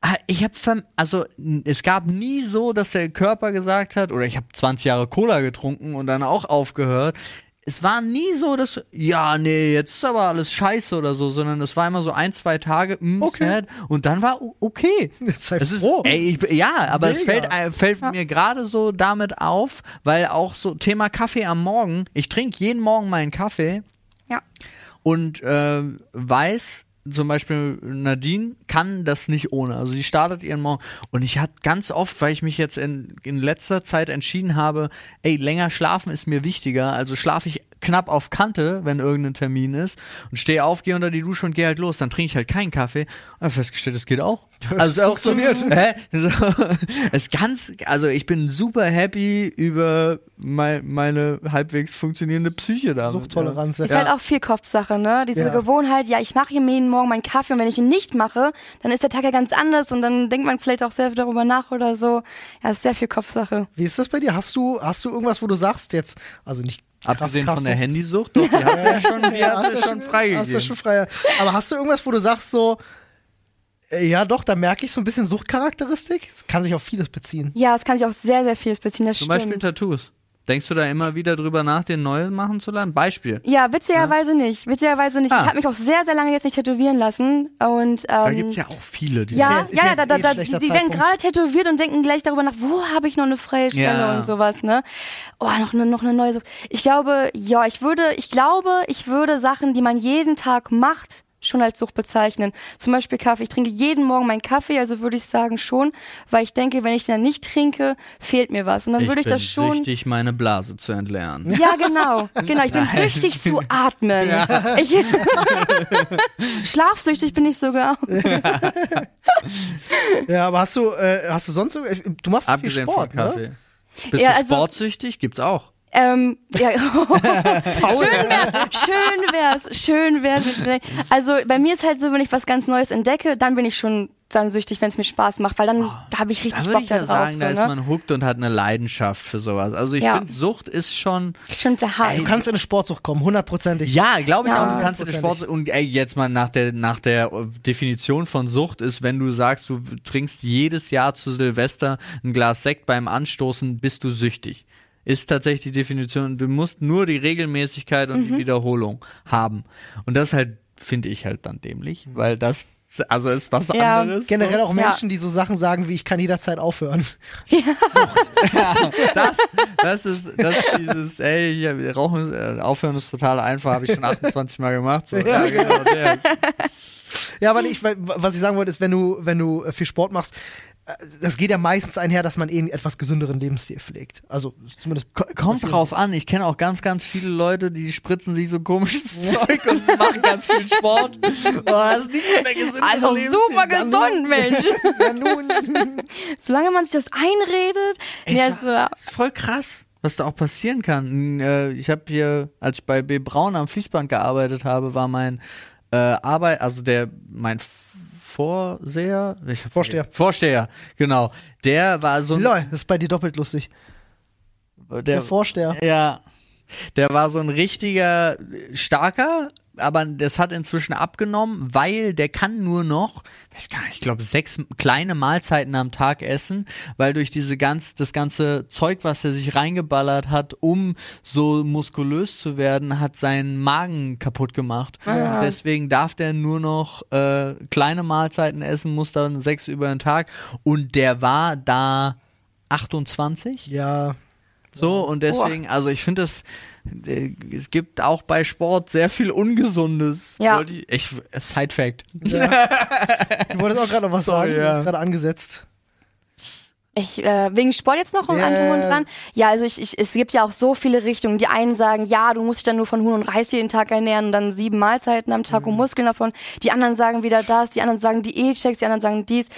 Ah, Ich habe, also es gab nie so, dass der Körper gesagt hat, oder ich habe 20 Jahre Cola getrunken und dann auch aufgehört. Es war nie so, dass, ja, nee, jetzt ist aber alles scheiße oder so, sondern es war immer so ein, zwei Tage, mm, Okay. sad, und dann war okay. Jetzt sei Es ist, froh. ey, ich, ja, aber es Mega. fällt, äh, fällt Ja. mir gerade so damit auf, weil auch so Thema Kaffee am Morgen, ich trinke jeden Morgen meinen Kaffee Ja. und äh, weiß, zum Beispiel Nadine kann das nicht ohne. Also die startet ihren Morgen. Und ich hatte ganz oft, weil ich mich jetzt in, in letzter Zeit entschieden habe, ey, länger schlafen ist mir wichtiger. Also schlafe ich knapp auf Kante, wenn irgendein Termin ist und stehe auf, gehe unter die Dusche und gehe halt los. Dann trinke ich halt keinen Kaffee. Und hab festgestellt, es geht auch. Also auch so, Funktioniert. hä? So, es ist ganz, also ich bin super happy über mei- meine halbwegs funktionierende Psyche da. Suchttoleranz. Ist Ja. halt auch viel Kopfsache, ne? Diese Ja. Gewohnheit, ja, ich mache hier jeden Morgen meinen Kaffee und wenn ich ihn nicht mache, dann ist der Tag ja ganz anders und dann denkt man vielleicht auch sehr darüber nach oder so. Ja, ist sehr viel Kopfsache. Wie ist das bei dir? Hast du, hast du irgendwas, wo du sagst jetzt, also nicht krass, Abgesehen krass von der Sucht. Handysucht, doch, die hat ja schon, die hat hast du schon Hast du freigegeben. schon frei. Aber hast du irgendwas, wo du sagst so, äh, ja doch, da merke ich so ein bisschen Suchtcharakteristik? Das kann sich auf vieles beziehen. Ja, es kann sich auf sehr, sehr vieles beziehen, das Zum stimmt. Beispiel Tattoos. Denkst du da immer wieder drüber nach, den neue machen zu lassen? Beispiel. ja, witzigerweise nicht. Witzigerweise nicht. Ah. Ich habe mich auch sehr, sehr lange jetzt nicht tätowieren lassen. Und, ähm, Da gibt's ja auch viele, die Ja, ja, ja, da, da, eh ein da, die, die werden Zeitpunkt. gerade tätowiert und denken gleich darüber nach, wo habe ich noch eine freie Stelle Ja. und sowas, ne? Oh, noch eine, noch eine neue. Ich glaube, ja, ich würde, ich glaube, ich würde Sachen, die man jeden Tag macht, schon als Sucht bezeichnen. Zum Beispiel Kaffee. Ich trinke jeden Morgen meinen Kaffee, also würde ich sagen schon, weil ich denke, wenn ich den nicht trinke, fehlt mir was. Und dann ich würde ich bin das schon. süchtig, meine Blase zu entleeren. Ja, genau. Genau, ich bin süchtig zu atmen. Ich, Schlafsüchtig bin ich sogar. Ja, aber hast du, äh, hast du sonst so, du machst viel Abgesehen Sport, von Kaffee. ne? Bist Ja, du also- sportsüchtig? Gibt's auch. Ähm, ja. schön wär's, schön wär's, schön wär's. Also bei mir ist halt so, wenn ich was ganz Neues entdecke, dann bin ich schon dann süchtig, wenn es mir Spaß macht, weil dann da habe ich Da richtig würde Bock ich da ja drauf. sagen, so, da ist ne? man hooked und hat eine Leidenschaft für sowas. Also ich Ja. finde, Sucht ist schon Schon sehr hart. Du kannst in eine Sportsucht kommen, hundertprozentig. Ja, glaube ich Ja. auch. Du kannst in den Hundertprozentig. Sport und ey, jetzt mal nach der nach der äh, Definition von Sucht ist, wenn du sagst, du trinkst jedes Jahr zu Silvester ein Glas Sekt beim Anstoßen, bist du süchtig. Ist tatsächlich die Definition. Du musst nur die Regelmäßigkeit und die Wiederholung haben. Und das halt finde ich halt dann dämlich, weil das also ist was Ja. anderes. Generell auch Ja. Menschen, die so Sachen sagen wie, ich kann jederzeit aufhören. das, das ist, das ist dieses, ey, hier, Rauchen, äh, aufhören ist total einfach, habe ich schon 28 Mal gemacht. So. Ja, genau. Der ist, Ja, weil ich, weil, was ich sagen wollte, ist, wenn du, wenn du äh, viel Sport machst, äh, das geht ja meistens einher, dass man einen etwas gesünderen Lebensstil pflegt. Also zumindest Kommt drauf an. Ich kenne auch ganz, ganz viele Leute, die spritzen sich so komisches Zeug und machen ganz viel Sport. Oh, das ist nicht so der gesündeste also Lebensstil. super gesund, Mensch. Ja, nun. Solange man sich das einredet. Ey, Ja, es so, ist voll krass, was da auch passieren kann. Äh, Ich habe hier, als ich bei B. Braun am Fließband gearbeitet habe, war mein äh, Arbeit, also der, mein Vorseher, hab Vorsteher. Vorsteher, genau. Der war so ein, Lol, das ist bei dir doppelt lustig. der, Der Vorsteher. Ja. Der war so ein richtiger starker, aber das hat inzwischen abgenommen, weil der kann nur noch, weiß gar nicht, ich glaube sechs kleine Mahlzeiten am Tag essen, weil durch diese ganz das ganze Zeug, was er sich reingeballert hat, um so muskulös zu werden, hat seinen Magen kaputt gemacht. Ah. Deswegen darf der nur noch äh, kleine Mahlzeiten essen, muss dann sechs über den Tag und der war da 28 Ja. so, und deswegen, also ich finde das, es gibt auch bei Sport sehr viel Ungesundes. Ja. Wollte Ich, ich, Side Fact. ja. Du wolltest auch gerade noch was Sorry, sagen, du ja. hast gerade angesetzt. Ich, äh, wegen Sport jetzt noch und yeah. und dran. Ja, also ich, ich, es gibt ja auch so viele Richtungen. Die einen sagen, ja, du musst dich dann nur von Huhn und Reis jeden Tag ernähren und dann sieben Mahlzeiten am Tag und Muskeln davon. Die anderen sagen wieder das, die anderen sagen Diätchecks, die anderen sagen dies.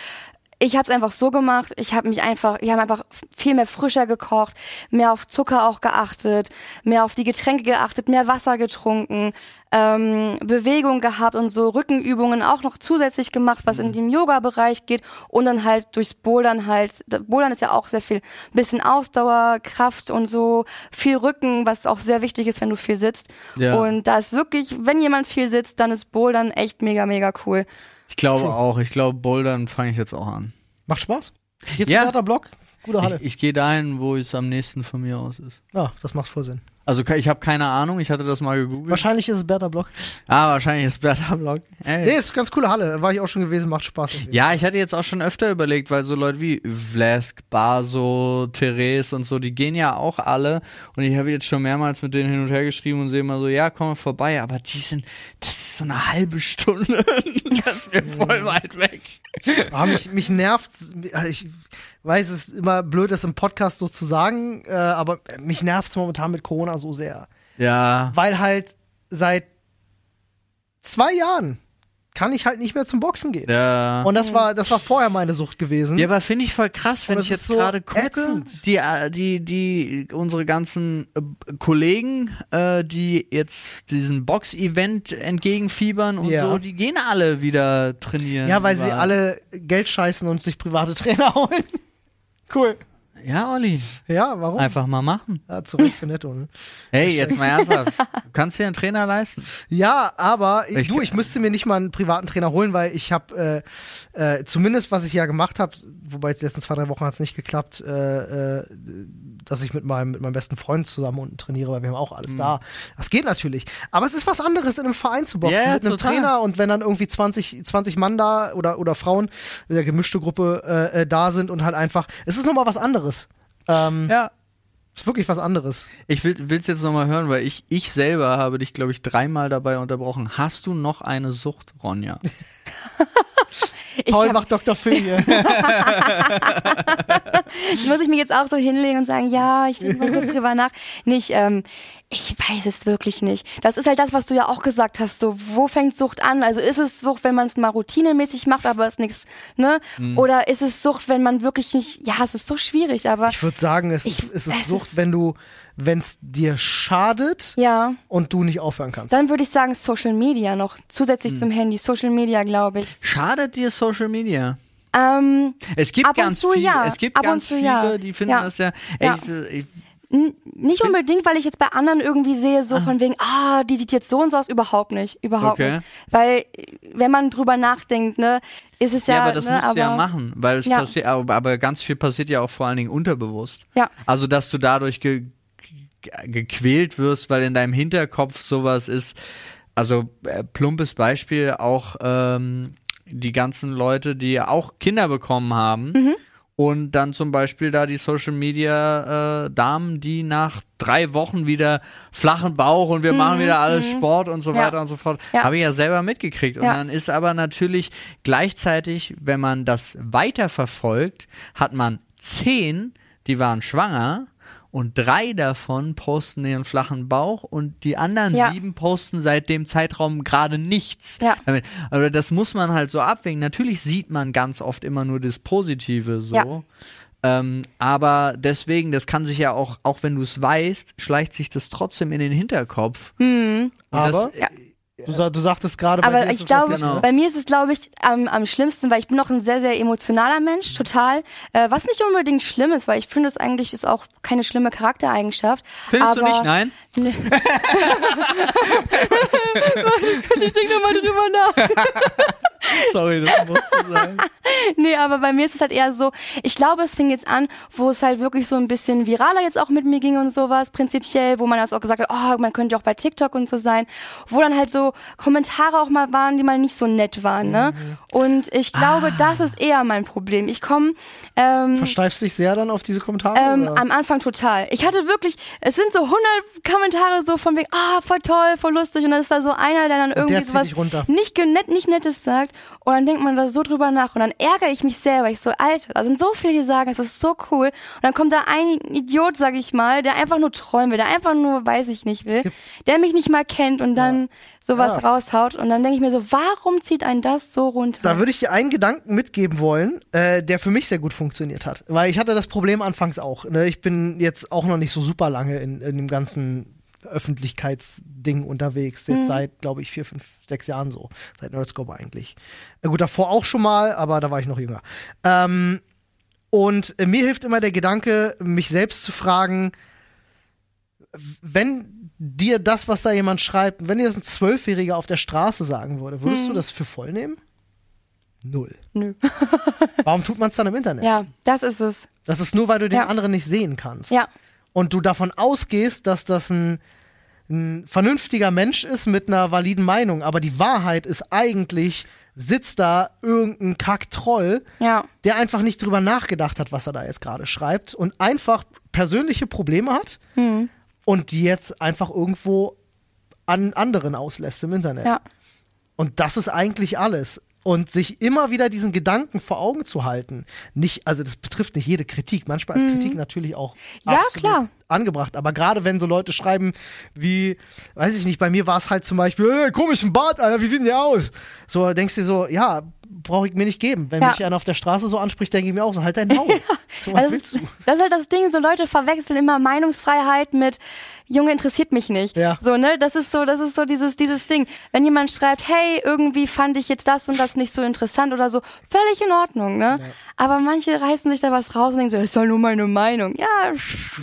Ich habe es einfach so gemacht. Ich habe mich einfach, ich habe einfach viel mehr frischer gekocht, mehr auf Zucker auch geachtet, mehr auf die Getränke geachtet, mehr Wasser getrunken, ähm, Bewegung gehabt und so Rückenübungen auch noch zusätzlich gemacht, was in den Yoga-Bereich geht und dann halt durchs Bouldern halt. Bouldern ist ja auch sehr viel, bisschen Ausdauer, Kraft und so, viel Rücken, was auch sehr wichtig ist, wenn du viel sitzt. Ja. Und da ist wirklich, wenn jemand viel sitzt, dann ist Bouldern echt mega, mega cool. Ich glaube auch. Ich glaube, Bouldern fange ich jetzt auch an. Macht Spaß. Geht's Ja. ja. Werder Block? Gute Halle. Ich, ich gehe dahin, wo es am nächsten von mir aus ist. ja, das macht voll Sinn. Also ich habe keine Ahnung, ich hatte das mal gegoogelt. Wahrscheinlich ist es Bertha Block. Ah, wahrscheinlich ist Bertha Block. Ey. Nee, ist eine ganz coole Halle. War ich auch schon gewesen, macht Spaß. Ja, ich hatte jetzt auch schon öfter überlegt, weil so Leute wie Vlask, Baso, Therese und so, die gehen ja auch alle. Und ich habe jetzt schon mehrmals mit denen hin und her geschrieben und sehe immer so, ja, komm vorbei. Aber die sind, das ist so eine halbe Stunde. das ist mir voll weit weg. Ah, mich, mich nervt, ich weiß, es ist immer blöd, das im Podcast so zu sagen, äh, aber mich nervt es momentan mit Corona so sehr. Ja. Weil halt seit zwei Jahren kann ich halt nicht mehr zum Boxen gehen. Ja. Und das war, das war vorher meine Sucht gewesen. Ja, aber finde ich voll krass, wenn ich jetzt so gerade gucke, ätzend. die, äh, die, die, unsere ganzen äh, Kollegen, äh, die jetzt diesem Box-Event entgegenfiebern und Ja. so, die gehen alle wieder trainieren. Ja, weil sie überall. alle Geld scheißen und sich private Trainer holen. Cool. Ja, Olli, Ja, warum? einfach mal machen. Ja, zurück für Netto. Ne? Hey, jetzt mal ernsthaft. Du kannst dir einen Trainer leisten. Ja, aber Ich- du, ich müsste mir nicht mal einen privaten Trainer holen, weil ich habe äh, äh, zumindest, was ich ja gemacht habe, wobei jetzt letzten zwei, drei Wochen hat es nicht geklappt, äh, äh, dass ich mit meinem, mit meinem besten Freund zusammen unten trainiere, weil wir haben auch Mhm. alles da. Das geht natürlich. Aber es ist was anderes, in einem Verein zu boxen, Ja, mit einem total. Trainer und wenn dann irgendwie 20, 20 Mann da oder, oder Frauen, eine gemischte Gruppe äh, äh, da sind und halt einfach, es ist nochmal was anderes. Ähm, Ja. Ist wirklich was anderes. Ich will es jetzt nochmal hören, weil ich, ich selber habe dich, glaube ich, dreimal dabei unterbrochen. Hast du noch eine Sucht, Ronja? Ich Paul hab- macht Dr. Phil hier. muss ich mir jetzt auch so hinlegen und sagen, ja, ich denke mal kurz drüber nach. Nicht, ähm, ich weiß es wirklich nicht. Das ist halt das, was du ja auch gesagt hast. So, wo fängt Sucht an? Also ist es Sucht, wenn man es mal routinemäßig macht, aber ist nichts, ne? Mhm. Oder ist es Sucht, wenn man wirklich nicht, ja, es ist so schwierig, aber Ich würde sagen, es Ich- ist, es ist es Sucht, ist- wenn du, wenn es dir schadet ja. und du nicht aufhören kannst. Dann würde ich sagen Social Media noch, zusätzlich Hm. zum Handy. Social Media, glaube ich. Schadet dir Social Media? Ähm, Es gibt Ab und ganz zu viele, ja. es gibt Ab und ganz zu viele, ja. die finden Ja. das ja. Ey, Ja. Ich, ich, N nicht unbedingt, weil ich jetzt bei anderen irgendwie sehe, so von wegen, ah, die sieht jetzt so und so aus, überhaupt nicht, überhaupt Okay. nicht. Weil, wenn man drüber nachdenkt, ne, ist es ja, ja, aber das ne, musst aber, du ja machen, weil es Ja. passiert, aber, aber ganz viel passiert ja auch vor allen Dingen unterbewusst. Ja. Also, dass du dadurch ge, gequält wirst, weil in deinem Hinterkopf sowas ist. Also, äh, plumpes Beispiel, auch ähm, die ganzen Leute, die auch Kinder bekommen haben. Mhm. Und dann zum Beispiel da die Social Media äh, Damen, die nach drei Wochen wieder flachen Bauch und wir machen wieder alles Sport und so Mhm. Ja. weiter und so fort. Ja. Habe ich ja selber mitgekriegt. Und Ja. dann ist aber natürlich gleichzeitig, wenn man das weiterverfolgt, hat man zehn, die waren schwanger und drei davon posten ihren flachen Bauch und die anderen Ja. sieben posten seit dem Zeitraum gerade nichts. Ja. Aber das muss man halt so abwägen. Natürlich sieht man ganz oft immer nur das Positive so. Ja. Ähm, aber deswegen, das kann sich ja auch, auch wenn du es weißt, schleicht sich das trotzdem in den Hinterkopf. Und Aber das, Ja. Du, sa- du sagtest gerade, bei Aber dir ist ich es das glaube, genau. bei mir ist es, glaube ich, am, am schlimmsten, weil ich bin noch ein sehr, sehr emotionaler Mensch, total. Äh, was nicht unbedingt schlimm ist, weil ich finde, es eigentlich ist auch keine schlimme Charaktereigenschaft. Findest aber du nicht? Nein? Ich denke nochmal drüber nach. Sorry, das musste sein. Nee, aber bei mir ist es halt eher so, ich glaube, es fing jetzt an, wo es halt wirklich so ein bisschen viraler jetzt auch mit mir ging und sowas, prinzipiell, wo man jetzt auch gesagt hat, oh, man könnte auch bei TikTok und so sein, wo dann halt so Kommentare auch mal waren, die mal nicht so nett waren, ne? Und ich glaube, das ist eher mein Problem. Ich komme, ähm, Versteifst dich sehr dann auf diese Kommentare? ähm, am Anfang total. Ich hatte wirklich, es sind so 100 Kommentare so von wegen, ah, voll toll, voll lustig. Und dann ist da so einer, der dann irgendwie sowas nicht, ge- net, nicht Nettes sagt. Und dann denkt man da so drüber nach und dann ärgere ich mich selber. Ich so, Alter, da sind so viele, die sagen, es ist so cool. Und dann kommt da ein Idiot, sag ich mal, der einfach nur träumen will, der einfach nur, weiß ich nicht will, der mich nicht mal kennt und dann sowas Ja. raushaut. Und dann denke ich mir so, warum zieht ein das so runter? Da würde ich dir einen Gedanken mitgeben wollen, äh, der für mich sehr gut funktioniert hat. Weil ich hatte das Problem anfangs auch. Ne? Ich bin jetzt auch noch nicht so super lange in, in dem ganzen Öffentlichkeitsding unterwegs. Jetzt seit, glaube ich, vier, fünf, sechs Jahren so. Seit Nerdscope eigentlich. Äh, gut, davor auch schon mal, aber da war ich noch jünger. Ähm, und äh, mir hilft immer der Gedanke, mich selbst zu fragen, wenn dir das, was da jemand schreibt, wenn dir das ein Zwölfjähriger auf der Straße sagen würde, würdest du das für voll nehmen? Null. Nö. Warum tut man es dann im Internet? Ja, das ist es. Das ist nur, weil du den Ja. anderen nicht sehen kannst. Ja. Und du davon ausgehst, dass das ein, ein vernünftiger Mensch ist mit einer validen Meinung. Aber die Wahrheit ist eigentlich, sitzt da irgendein Kacktroll, Ja. der einfach nicht drüber nachgedacht hat, was er da jetzt gerade schreibt und einfach persönliche Probleme hat Hm. und die jetzt einfach irgendwo an anderen auslässt im Internet. Ja. Und das ist eigentlich alles. Und sich immer wieder diesen Gedanken vor Augen zu halten. Nicht, also das betrifft nicht jede Kritik. Manchmal ist Kritik natürlich auch Mhm. Ja, absolut klar. angebracht. Aber gerade wenn so Leute schreiben, wie, weiß ich nicht, bei mir war es halt zum Beispiel, hey, komischen Bart, Alter, wie sieht denn der aus? So, denkst du dir so, ja, brauche ich mir nicht geben. Wenn Ja. mich einer auf der Straße so anspricht, denke ich mir auch so, halt dein Maul. So, was Also das, willst ist, du? das ist halt das Ding, so Leute verwechseln immer Meinungsfreiheit mit Junge interessiert mich nicht. Ja. So, ne? Das ist so, das ist so dieses, dieses Ding. Wenn jemand schreibt, hey, irgendwie fand ich jetzt das und das nicht so interessant oder so, völlig in Ordnung, ne? Aber manche reißen sich da was raus und denken so, ist doch nur meine Meinung. Ja,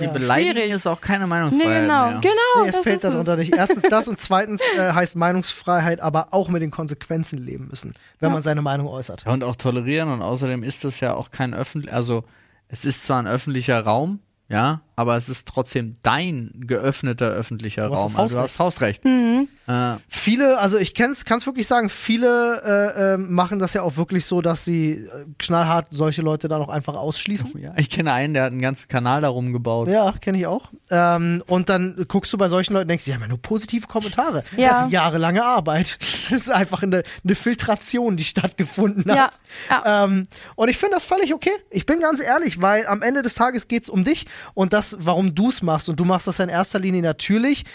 Die Beleidigung ist auch keine nee, Meinungsfreiheit genau, mehr. genau. Nee, es das fällt ist darunter es. nicht. Erstens das und zweitens äh, heißt Meinungsfreiheit aber auch mit den Konsequenzen leben müssen, wenn man seine Meinung äußert. Ja, und auch tolerieren und außerdem ist das ja auch kein öffentlich, also es ist zwar ein öffentlicher Raum, ja, aber es ist trotzdem dein geöffneter öffentlicher Raum. Also du hast Hausrecht. Mhm. Äh, Viele, also ich kann es wirklich sagen, viele äh, äh, machen das ja auch wirklich so, dass sie äh, knallhart solche Leute dann auch einfach ausschließen. ja, ich kenne einen, der hat einen ganzen Kanal darum gebaut. Ja, kenne ich auch. Ähm, und dann guckst du bei solchen Leuten und denkst, die haben ja nur positive Kommentare. Ja. Das ist jahrelange Arbeit. Das ist einfach eine, eine Filtration, die stattgefunden Ja, hat. ja. Ähm, und ich finde das völlig okay. Ich bin ganz ehrlich, weil am Ende des Tages geht es um dich und das, warum du es machst. Und du machst das in erster Linie natürlich.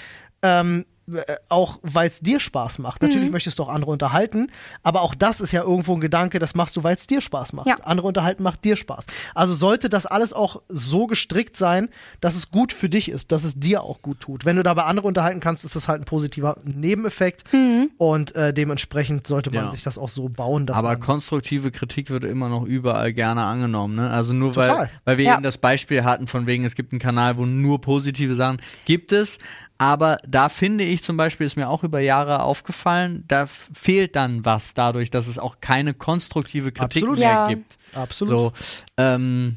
Ähm, äh, auch weil es dir Spaß macht. Natürlich Mhm. möchtest du auch andere unterhalten, aber auch das ist ja irgendwo ein Gedanke, das machst du, weil es dir Spaß macht. Ja. Andere unterhalten macht dir Spaß. Also sollte das alles auch so gestrickt sein, dass es gut für dich ist, dass es dir auch gut tut. Wenn du dabei andere unterhalten kannst, ist das halt ein positiver Nebeneffekt Mhm. und äh, dementsprechend sollte man Ja. sich das auch so bauen, dass Aber man konstruktive Kritik wird immer noch überall gerne angenommen. Ne? Also nur Total. weil, weil wir Ja. eben das Beispiel hatten, von wegen, es gibt einen Kanal, wo nur positive Sachen gibt es. Aber da finde ich zum Beispiel, ist mir auch über Jahre aufgefallen, da fehlt dann was dadurch, dass es auch keine konstruktive Kritik Absolut. mehr Ja. gibt. absolut. So, ähm,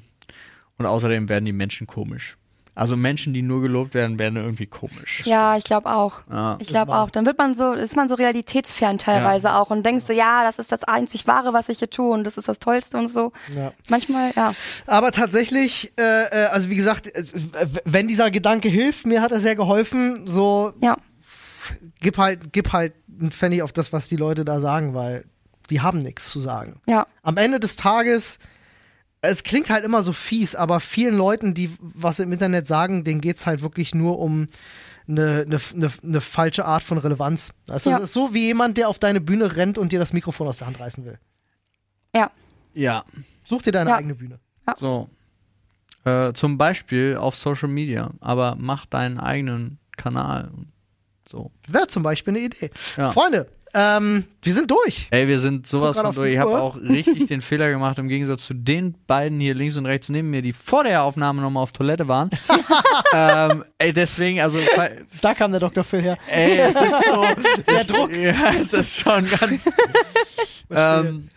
und außerdem werden die Menschen komisch. Also Menschen, die nur gelobt werden, werden irgendwie komisch. Ja, ich glaube auch. Ja. Ich glaube auch. Dann wird man so, ist man so realitätsfern teilweise auch und denkst so, ja, das ist das einzig Wahre, was ich hier tue und das ist das Tollste und so. Ja. Manchmal, ja. Aber tatsächlich, äh, äh, also wie gesagt, wenn dieser Gedanke hilft, mir hat er sehr geholfen, so Ja. gib halt, gib halt einen Pfennig auf das, was die Leute da sagen, weil die haben nichts zu sagen. Ja. Am Ende des Tages, es klingt halt immer so fies, aber vielen Leuten, die was im Internet sagen, denen geht's halt wirklich nur um eine, eine, eine, eine falsche Art von Relevanz. Also, Ja. Das ist so wie jemand, der auf deine Bühne rennt und dir das Mikrofon aus der Hand reißen will. Ja. Ja, Such dir deine Ja. eigene Bühne. so. Äh, zum Beispiel auf Social Media, aber mach deinen eigenen Kanal. So. Wäre zum Beispiel eine Idee. Ja. Freunde, ähm, wir sind durch. Ey, wir sind sowas von durch. Ich habe auch richtig den Fehler gemacht, im Gegensatz zu den beiden hier links und rechts neben mir, die vor der Aufnahme nochmal auf Toilette waren. ähm, ey, deswegen, also, Da kam der Dr. Phil her. ey, es ist so. Der Druck. Ja, es ist schon ganz. ähm,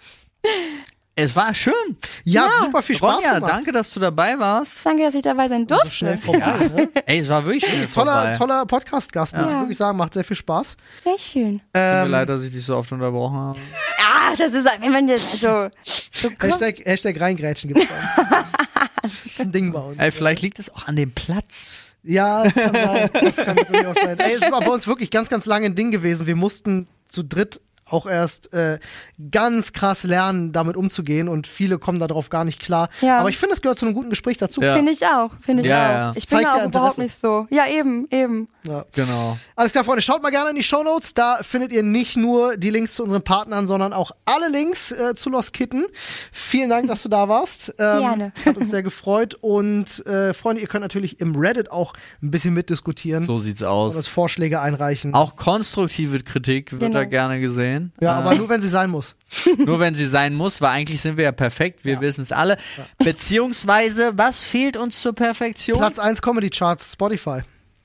es war schön. Ja, super viel Spaß Ronja, gemacht. danke, dass du dabei warst. Danke, dass ich dabei sein So durfte. schnell vorbei. Ne? Ey, es war wirklich schnell Toller, vorbei. toller Podcast-Gast, muss ich Ja. wirklich sagen. Macht sehr viel Spaß. Sehr schön. Tut mir Ähm, leid, dass ich dich so oft unterbrochen habe. Ah, das ist, wenn man jetzt so, so. Hashtag, Hashtag reingrätschen gibt's bei uns. das ist ein Ding bei uns. Ey, vielleicht liegt es auch an dem Platz. Ja, das kann sein. Das kann durchaus sein. Ey, es war bei uns wirklich ganz, ganz lange ein Ding gewesen. Wir mussten zu dritt auch erst äh, ganz krass lernen, damit umzugehen und viele kommen darauf gar nicht klar. Ja. Aber ich finde, es gehört zu einem guten Gespräch dazu. Ja. Finde ich auch, finde ich Ja, auch. ja. Ich bin da ja auch überhaupt nicht so. Ja, eben, eben. Ja. Genau. Alles klar, Freunde, schaut mal gerne in die Shownotes. Da findet ihr nicht nur die Links zu unseren Partnern, sondern auch alle Links äh, zu Lost Kitten. Vielen Dank, dass du da warst. Ähm, Gerne. Hat uns sehr gefreut. Und äh, Freunde, ihr könnt natürlich im Reddit auch ein bisschen mitdiskutieren So sieht's und aus. uns Vorschläge einreichen. Auch konstruktive Kritik wird Genau. da gerne gesehen. ja, Äh, aber nur wenn sie sein muss. Nur wenn sie sein muss, weil eigentlich sind wir ja perfekt, wir Ja. wissen es alle. Beziehungsweise, was fehlt uns zur Perfektion? Platz 1 Comedy Charts Spotify.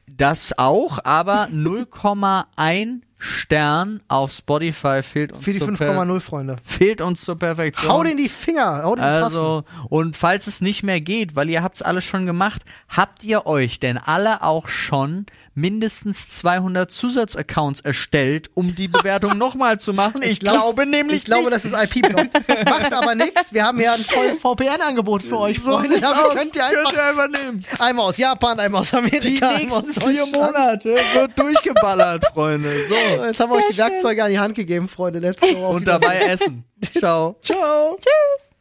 Das auch, aber 0,1 Stern auf Spotify fehlt uns, Für die zur Per- 5,0 Freunde. fehlt uns zur Perfektion. Hau in die Finger, hau Tasten. also, und falls es nicht mehr geht, weil ihr habt's alles schon gemacht, habt ihr euch denn alle auch schon mindestens 200 Zusatzaccounts erstellt, um die Bewertung nochmal zu machen? Ich, glaub- glaube nämlich Ich glaube, nicht. das ist IP-Block. Macht aber nichts. Wir haben ja ein tolles VPN-Angebot für euch, so Freunde. Damit aus. könnt ihr einfach könnt ihr einfach nehmen. einmal aus Japan, einmal aus Die Amerika, einmal aus nächsten vier. Monate wird durchgeballert, Freunde. So. Jetzt haben wir euch die schön. Werkzeuge an die Hand gegeben, Freunde. Go. Auf Und dabei essen. Ciao. Ciao. Tschüss.